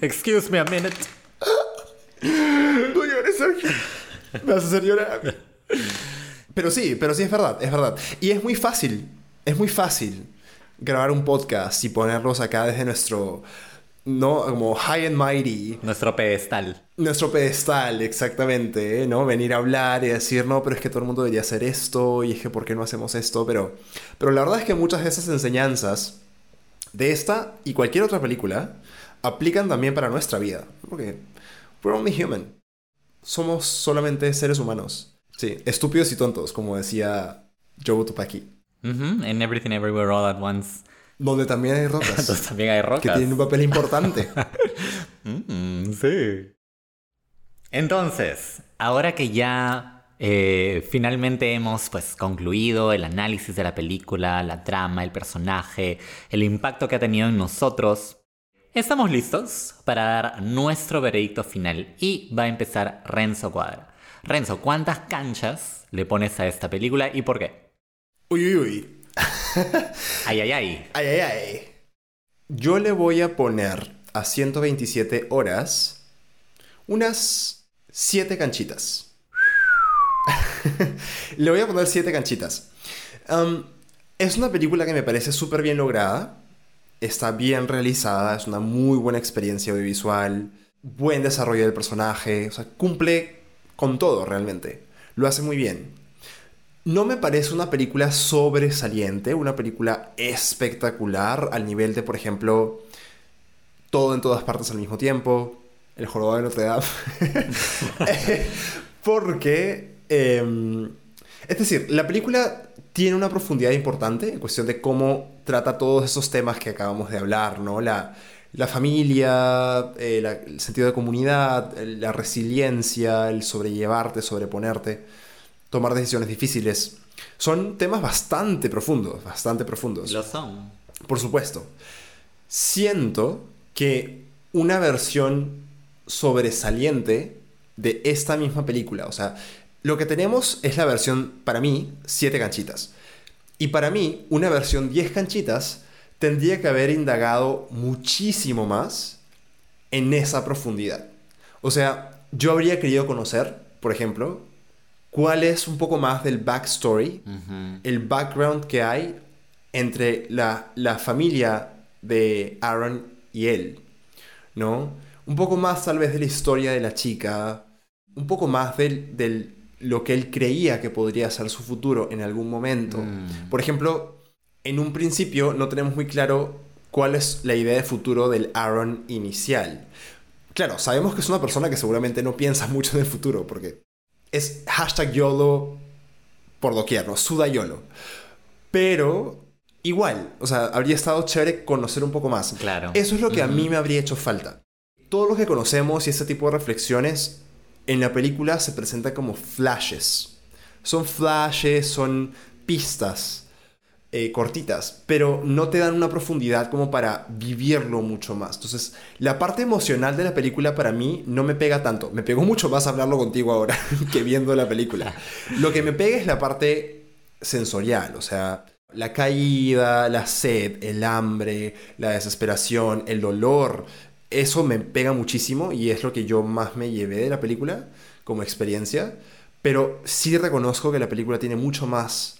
Excuse me a minute. No llores, Sergio. Me vas a hacer llorar. Pero sí, pero sí es verdad, es verdad. Y es muy fácil, es muy fácil grabar un podcast y ponerlos acá desde nuestro, no, como high and mighty, Nuestro pedestal. nuestro pedestal, exactamente. ¿no? Venir a hablar y decir, no, pero es que todo el mundo debería hacer esto y es que ¿por qué no hacemos esto? Pero, pero la verdad es que muchas de esas enseñanzas de esta y cualquier otra película aplican también para nuestra vida. Porque we're only human. Somos solamente seres humanos. Sí, estúpidos y tontos, como decía Joe Tupaki. Ujú, And everything everywhere all at once. [LAUGHS] Donde también hay rocas Entonces también hay que rocas. tienen un papel importante. [LAUGHS] Mm, sí. Entonces, ahora que ya eh, finalmente hemos pues concluido el análisis de la película, la trama, el personaje, el impacto que ha tenido en nosotros, estamos listos para dar nuestro veredicto final y va a empezar Renzo Cuadra. Renzo, ¿cuántas canchas le pones a esta película y por qué? Uy, uy, uy. [LAUGHS] Ay, ay, ay. Ay, ay, ay. Yo le voy a poner a 127 horas unas 7 canchitas. [LAUGHS] le voy a poner 7 canchitas. Um, es una película que me parece súper bien lograda. Está bien realizada. Es una muy buena experiencia audiovisual. Buen desarrollo del personaje. O sea, cumple con todo realmente. Lo hace muy bien. No me parece una película sobresaliente, una película espectacular al nivel de, por ejemplo, todo en todas partes al mismo tiempo, El jorobado de Notre Dame. [LAUGHS] Porque, eh, es decir, la película tiene una profundidad importante en cuestión de cómo trata todos esos temas que acabamos de hablar, ¿no? La, familia, eh, el sentido de comunidad, la resiliencia, el sobrellevarte, sobreponerte, tomar decisiones difíciles. Son temas bastante profundos, bastante profundos. Lo son. Por supuesto. Siento que una versión sobresaliente de esta misma película, o sea, lo que tenemos es la versión, para mí, 7 canchitas. Y para mí, una versión 10 canchitas tendría que haber indagado muchísimo más en esa profundidad. O sea, yo habría querido conocer, por ejemplo, cuál es un poco más del backstory, el background que hay entre la, la familia de Aaron y él, ¿no? Un poco más tal vez de la historia de la chica, un poco más del, del- lo que él creía que podría ser su futuro en algún momento. Por ejemplo, en un principio no tenemos muy claro cuál es la idea de futuro del Aaron inicial. Claro, sabemos que es una persona que seguramente no piensa [LAUGHS] mucho en el futuro, porque es hashtag YOLO por doquier, ¿no? Suda YOLO. Pero igual, o sea, habría estado chévere conocer un poco más. Claro. Eso es lo que a mí me habría hecho falta. Todo lo que conocemos y este tipo de reflexiones en la película se presentan como flashes. Son flashes, son pistas eh, cortitas, pero no te dan una profundidad como para vivirlo mucho más. Entonces, la parte emocional de la película para mí no me pega tanto. Me pegó mucho más hablarlo contigo ahora [LAUGHS] que viendo la película. Lo que me pega es la parte sensorial, o sea, la caída, la sed, el hambre, la desesperación, el dolor. Eso me pega muchísimo y es lo que yo más me llevé de la película como experiencia. Pero sí reconozco que la película tiene mucho más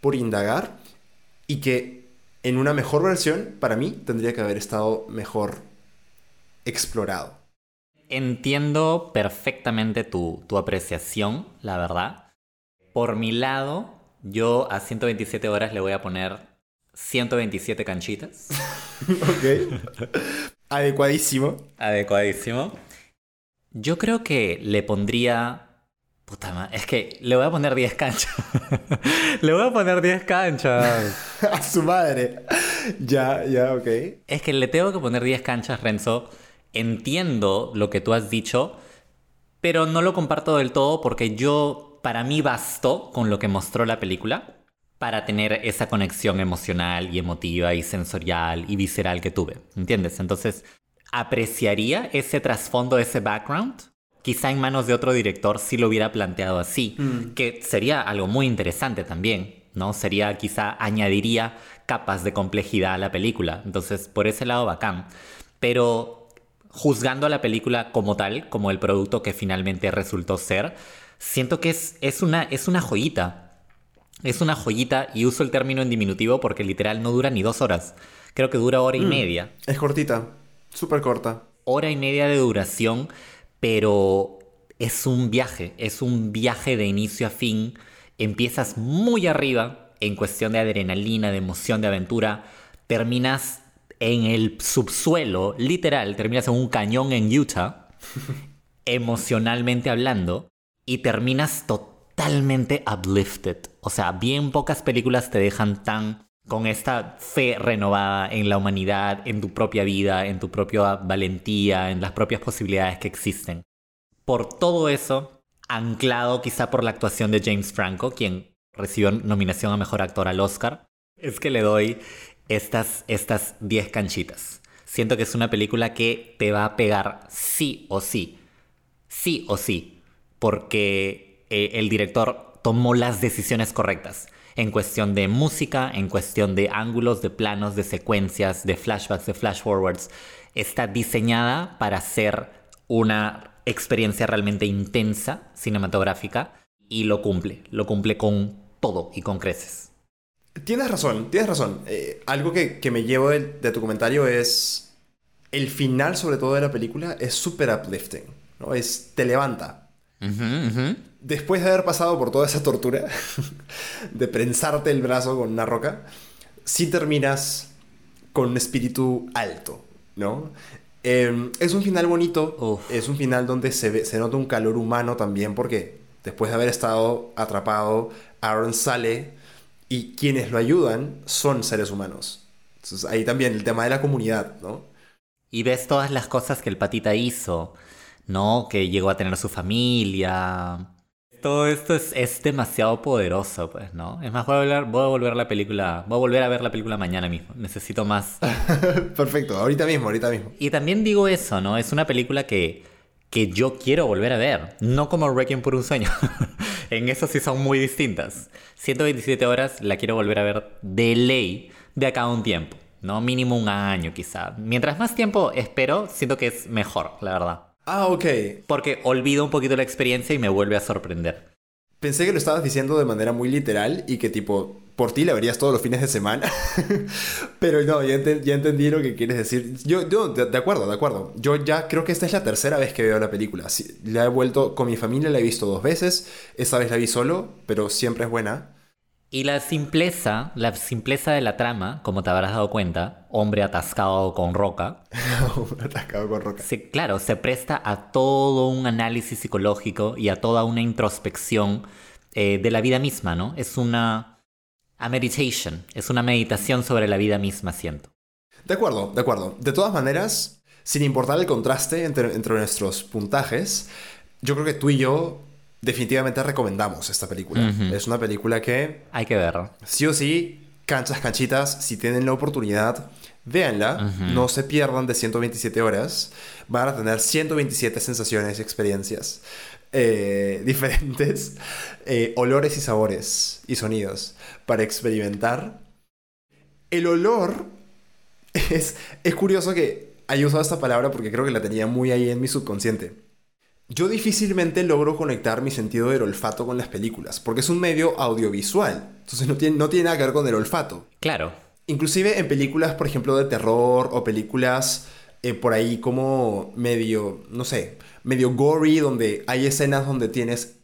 por indagar y que en una mejor versión, para mí, tendría que haber estado mejor explorado. Entiendo perfectamente tu, tu apreciación, la verdad. Por mi lado, yo a 127 horas le voy a poner 127 canchitas. [LAUGHS] Ok. Adecuadísimo. Adecuadísimo. Yo creo que le pondría... Puta madre, es que le voy a poner 10 canchas. [LAUGHS] le voy a poner 10 canchas. [LAUGHS] A su madre. Ya, ya, ok. Es que le tengo que poner 10 canchas, Renzo. Entiendo lo que tú has dicho, pero no lo comparto del todo porque yo, para mí, bastó con lo que mostró la película para tener esa conexión emocional y emotiva y sensorial y visceral que tuve. ¿Entiendes? Entonces, apreciaría ese trasfondo, ese background. Quizá en manos de otro director sí lo hubiera planteado así, que sería algo muy interesante también, ¿no? Sería quizá añadiría capas de complejidad a la película. Entonces, por ese lado bacán. Pero juzgando a la película como tal, como el producto que finalmente resultó ser, siento que es, es, una, es una joyita. Es una joyita y uso el término en diminutivo porque literal no dura ni dos horas. Creo que dura hora y media. Es cortita. Súper corta. Hora y media de duración, pero es un viaje. Es un viaje de inicio a fin. Empiezas muy arriba en cuestión de adrenalina, de emoción, de aventura. Terminas en el subsuelo, literal, terminas en un cañón en Utah, [LAUGHS] emocionalmente hablando, y terminas totalmente uplifted. O sea, bien pocas películas te dejan tan con esta fe renovada en la humanidad, en tu propia vida, en tu propia valentía, en las propias posibilidades que existen. Por todo eso, anclado quizá por la actuación de James Franco, quien recibió nominación a Mejor Actor al Oscar, es que le doy estas, estas 10 canchitas. Siento que es una película que te va a pegar sí o sí. Sí o sí. Porque eh, el director tomó las decisiones correctas. En cuestión de música, en cuestión de ángulos, de planos, de secuencias, de flashbacks, de flash forwards. Está diseñada para ser una experiencia realmente intensa, cinematográfica. Y lo cumple. Lo cumple con todo y con creces. Tienes razón, tienes razón. Eh, algo que, que me llevo de, de tu comentario es. El final, sobre todo de la película, es súper uplifting. ¿no? Es, te levanta. Ujú, ujú. Después de haber pasado por toda esa tortura, [LAUGHS] de prensarte el brazo con una roca, sí terminas con un espíritu alto, ¿no? Eh, es un final bonito, Uf. es un final donde se, ve- se nota un calor humano también, porque después de haber estado atrapado, Aaron sale y quienes lo ayudan son seres humanos. Entonces ahí también el tema de la comunidad, ¿no? Y ves todas las cosas que el patita hizo, ¿no? Que llegó a tener su familia. Todo esto es, es demasiado poderoso, pues, ¿no? Es más, voy a, volver, voy a volver a la película, voy a volver a ver la película mañana mismo. Necesito más. [LAUGHS] Perfecto, ahorita mismo, ahorita mismo. Y también digo eso, ¿no? Es una película que, que yo quiero volver a ver, no como Requiem por un sueño. [LAUGHS] en eso sí son muy distintas. 127 horas la quiero volver a ver de ley de acá a un tiempo, ¿no? Mínimo un año quizá. Mientras más tiempo espero, siento que es mejor, la verdad. Ah, ok. Porque olvido un poquito la experiencia y me vuelve a sorprender. Pensé que lo estabas diciendo de manera muy literal y que tipo, por ti la verías todos los fines de semana. [LAUGHS] Pero no, ya, ya entendí lo que quieres decir. Yo, yo de, de acuerdo, de acuerdo. Yo ya creo que esta es la tercera vez que veo la película. Sí, la he vuelto con mi familia, la he visto dos veces. Esta vez la vi solo, pero siempre es buena. Y la simpleza, la simpleza de la trama, como te habrás dado cuenta, hombre atascado con roca, [LAUGHS] Un atascado con roca. se- claro, se presta a todo un análisis psicológico y a toda una introspección eh, de la vida misma, ¿no? Es una a meditation, es una meditación sobre la vida misma, siento. De acuerdo, de acuerdo. De todas maneras, sin importar el contraste entre, entre nuestros puntajes, yo creo que tú y yo definitivamente recomendamos esta película. Es una película que Hay que verlo. sí o sí, canchas, canchitas, si tienen la oportunidad, véanla, no se pierdan de 127 horas, van a tener 127 sensaciones y experiencias eh, [LAUGHS] diferentes, eh, olores y sabores y sonidos para experimentar. El olor [LAUGHS] es, es curioso que haya usado esta palabra porque creo que la tenía muy ahí en mi subconsciente. Yo difícilmente logro conectar mi sentido del olfato con las películas, porque es un medio audiovisual, entonces no tiene, no tiene nada que ver con el olfato. Claro, Inclusive en películas, por ejemplo, de terror o películas eh, por ahí como medio, no sé, medio gory, donde hay escenas donde tienes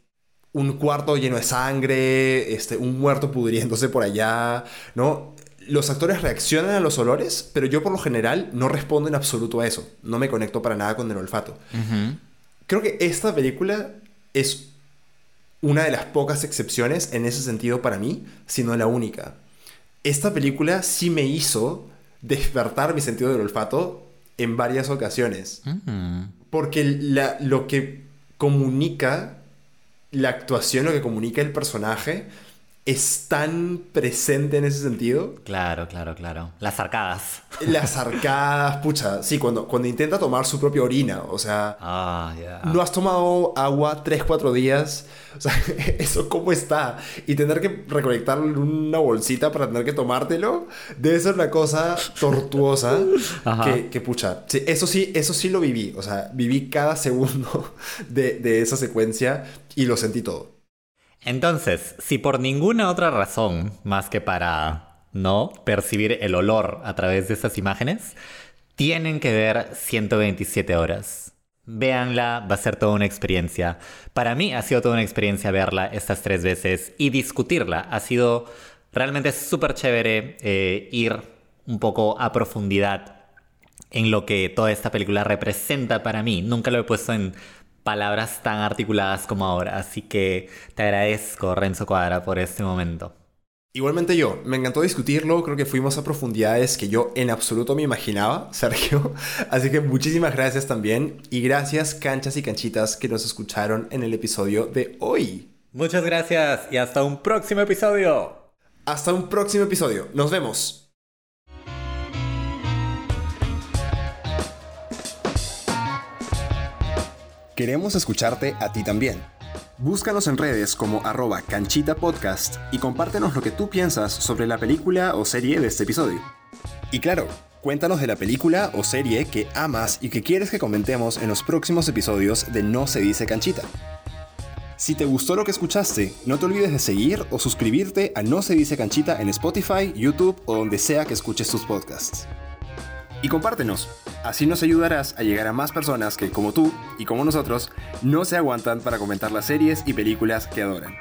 un cuarto lleno de sangre, este, un muerto pudriéndose por allá, ¿no? Los actores reaccionan a los olores, pero yo por lo general no respondo en absoluto a eso. No me conecto para nada con el olfato. Creo que esta película es una de las pocas excepciones en ese sentido para mí, si no la única. Esta película sí me hizo despertar mi sentido del olfato en varias ocasiones. Mm. Porque la- lo que comunica la actuación, lo que comunica el personaje, es tan presente en ese sentido. claro, claro, claro. Las arcadas. Las arcadas, [LAUGHS] pucha, sí, cuando, cuando intenta tomar su propia orina, o sea, Ah, no has tomado agua 3, 4 días, o sea, [LAUGHS] eso cómo está. Y tener que recolectarlo en una bolsita para tener que tomártelo, debe ser una cosa tortuosa [LAUGHS] que, pucha. Sí, eso sí, eso sí lo viví, o sea, viví cada segundo de, de esa secuencia y lo sentí todo. Entonces, si por ninguna otra razón más que para no percibir el olor a través de esas imágenes, tienen que ver 127 horas. Véanla, va a ser toda una experiencia. Para mí ha sido toda una experiencia verla estas tres veces y discutirla. Ha sido realmente súper chévere eh, ir un poco a profundidad en lo que toda esta película representa para mí. Nunca lo he puesto en palabras tan articuladas como ahora, así que te agradezco, Renzo Cuadra, por este momento. Igualmente yo, me encantó discutirlo, creo que fuimos a profundidades que yo en absoluto me imaginaba, [LAUGHS] Sergio. Así que muchísimas gracias también y gracias canchas y canchitas que nos escucharon en el episodio de hoy. Muchas gracias y hasta un próximo episodio. Hasta un próximo episodio, nos vemos. Queremos escucharte a ti también. Búscanos en redes como arroba canchita podcast y compártenos lo que tú piensas sobre la película o serie de este episodio. Y claro, cuéntanos de la película o serie que amas y que quieres que comentemos en los próximos episodios de No se dice canchita. Si te gustó lo que escuchaste, no te olvides de seguir o suscribirte a No se dice canchita en Spotify, YouTube o donde sea que escuches tus podcasts. Y compártenos, así nos ayudarás a llegar a más personas que, como tú y como nosotros, no se aguantan para comentar las series y películas que adoran.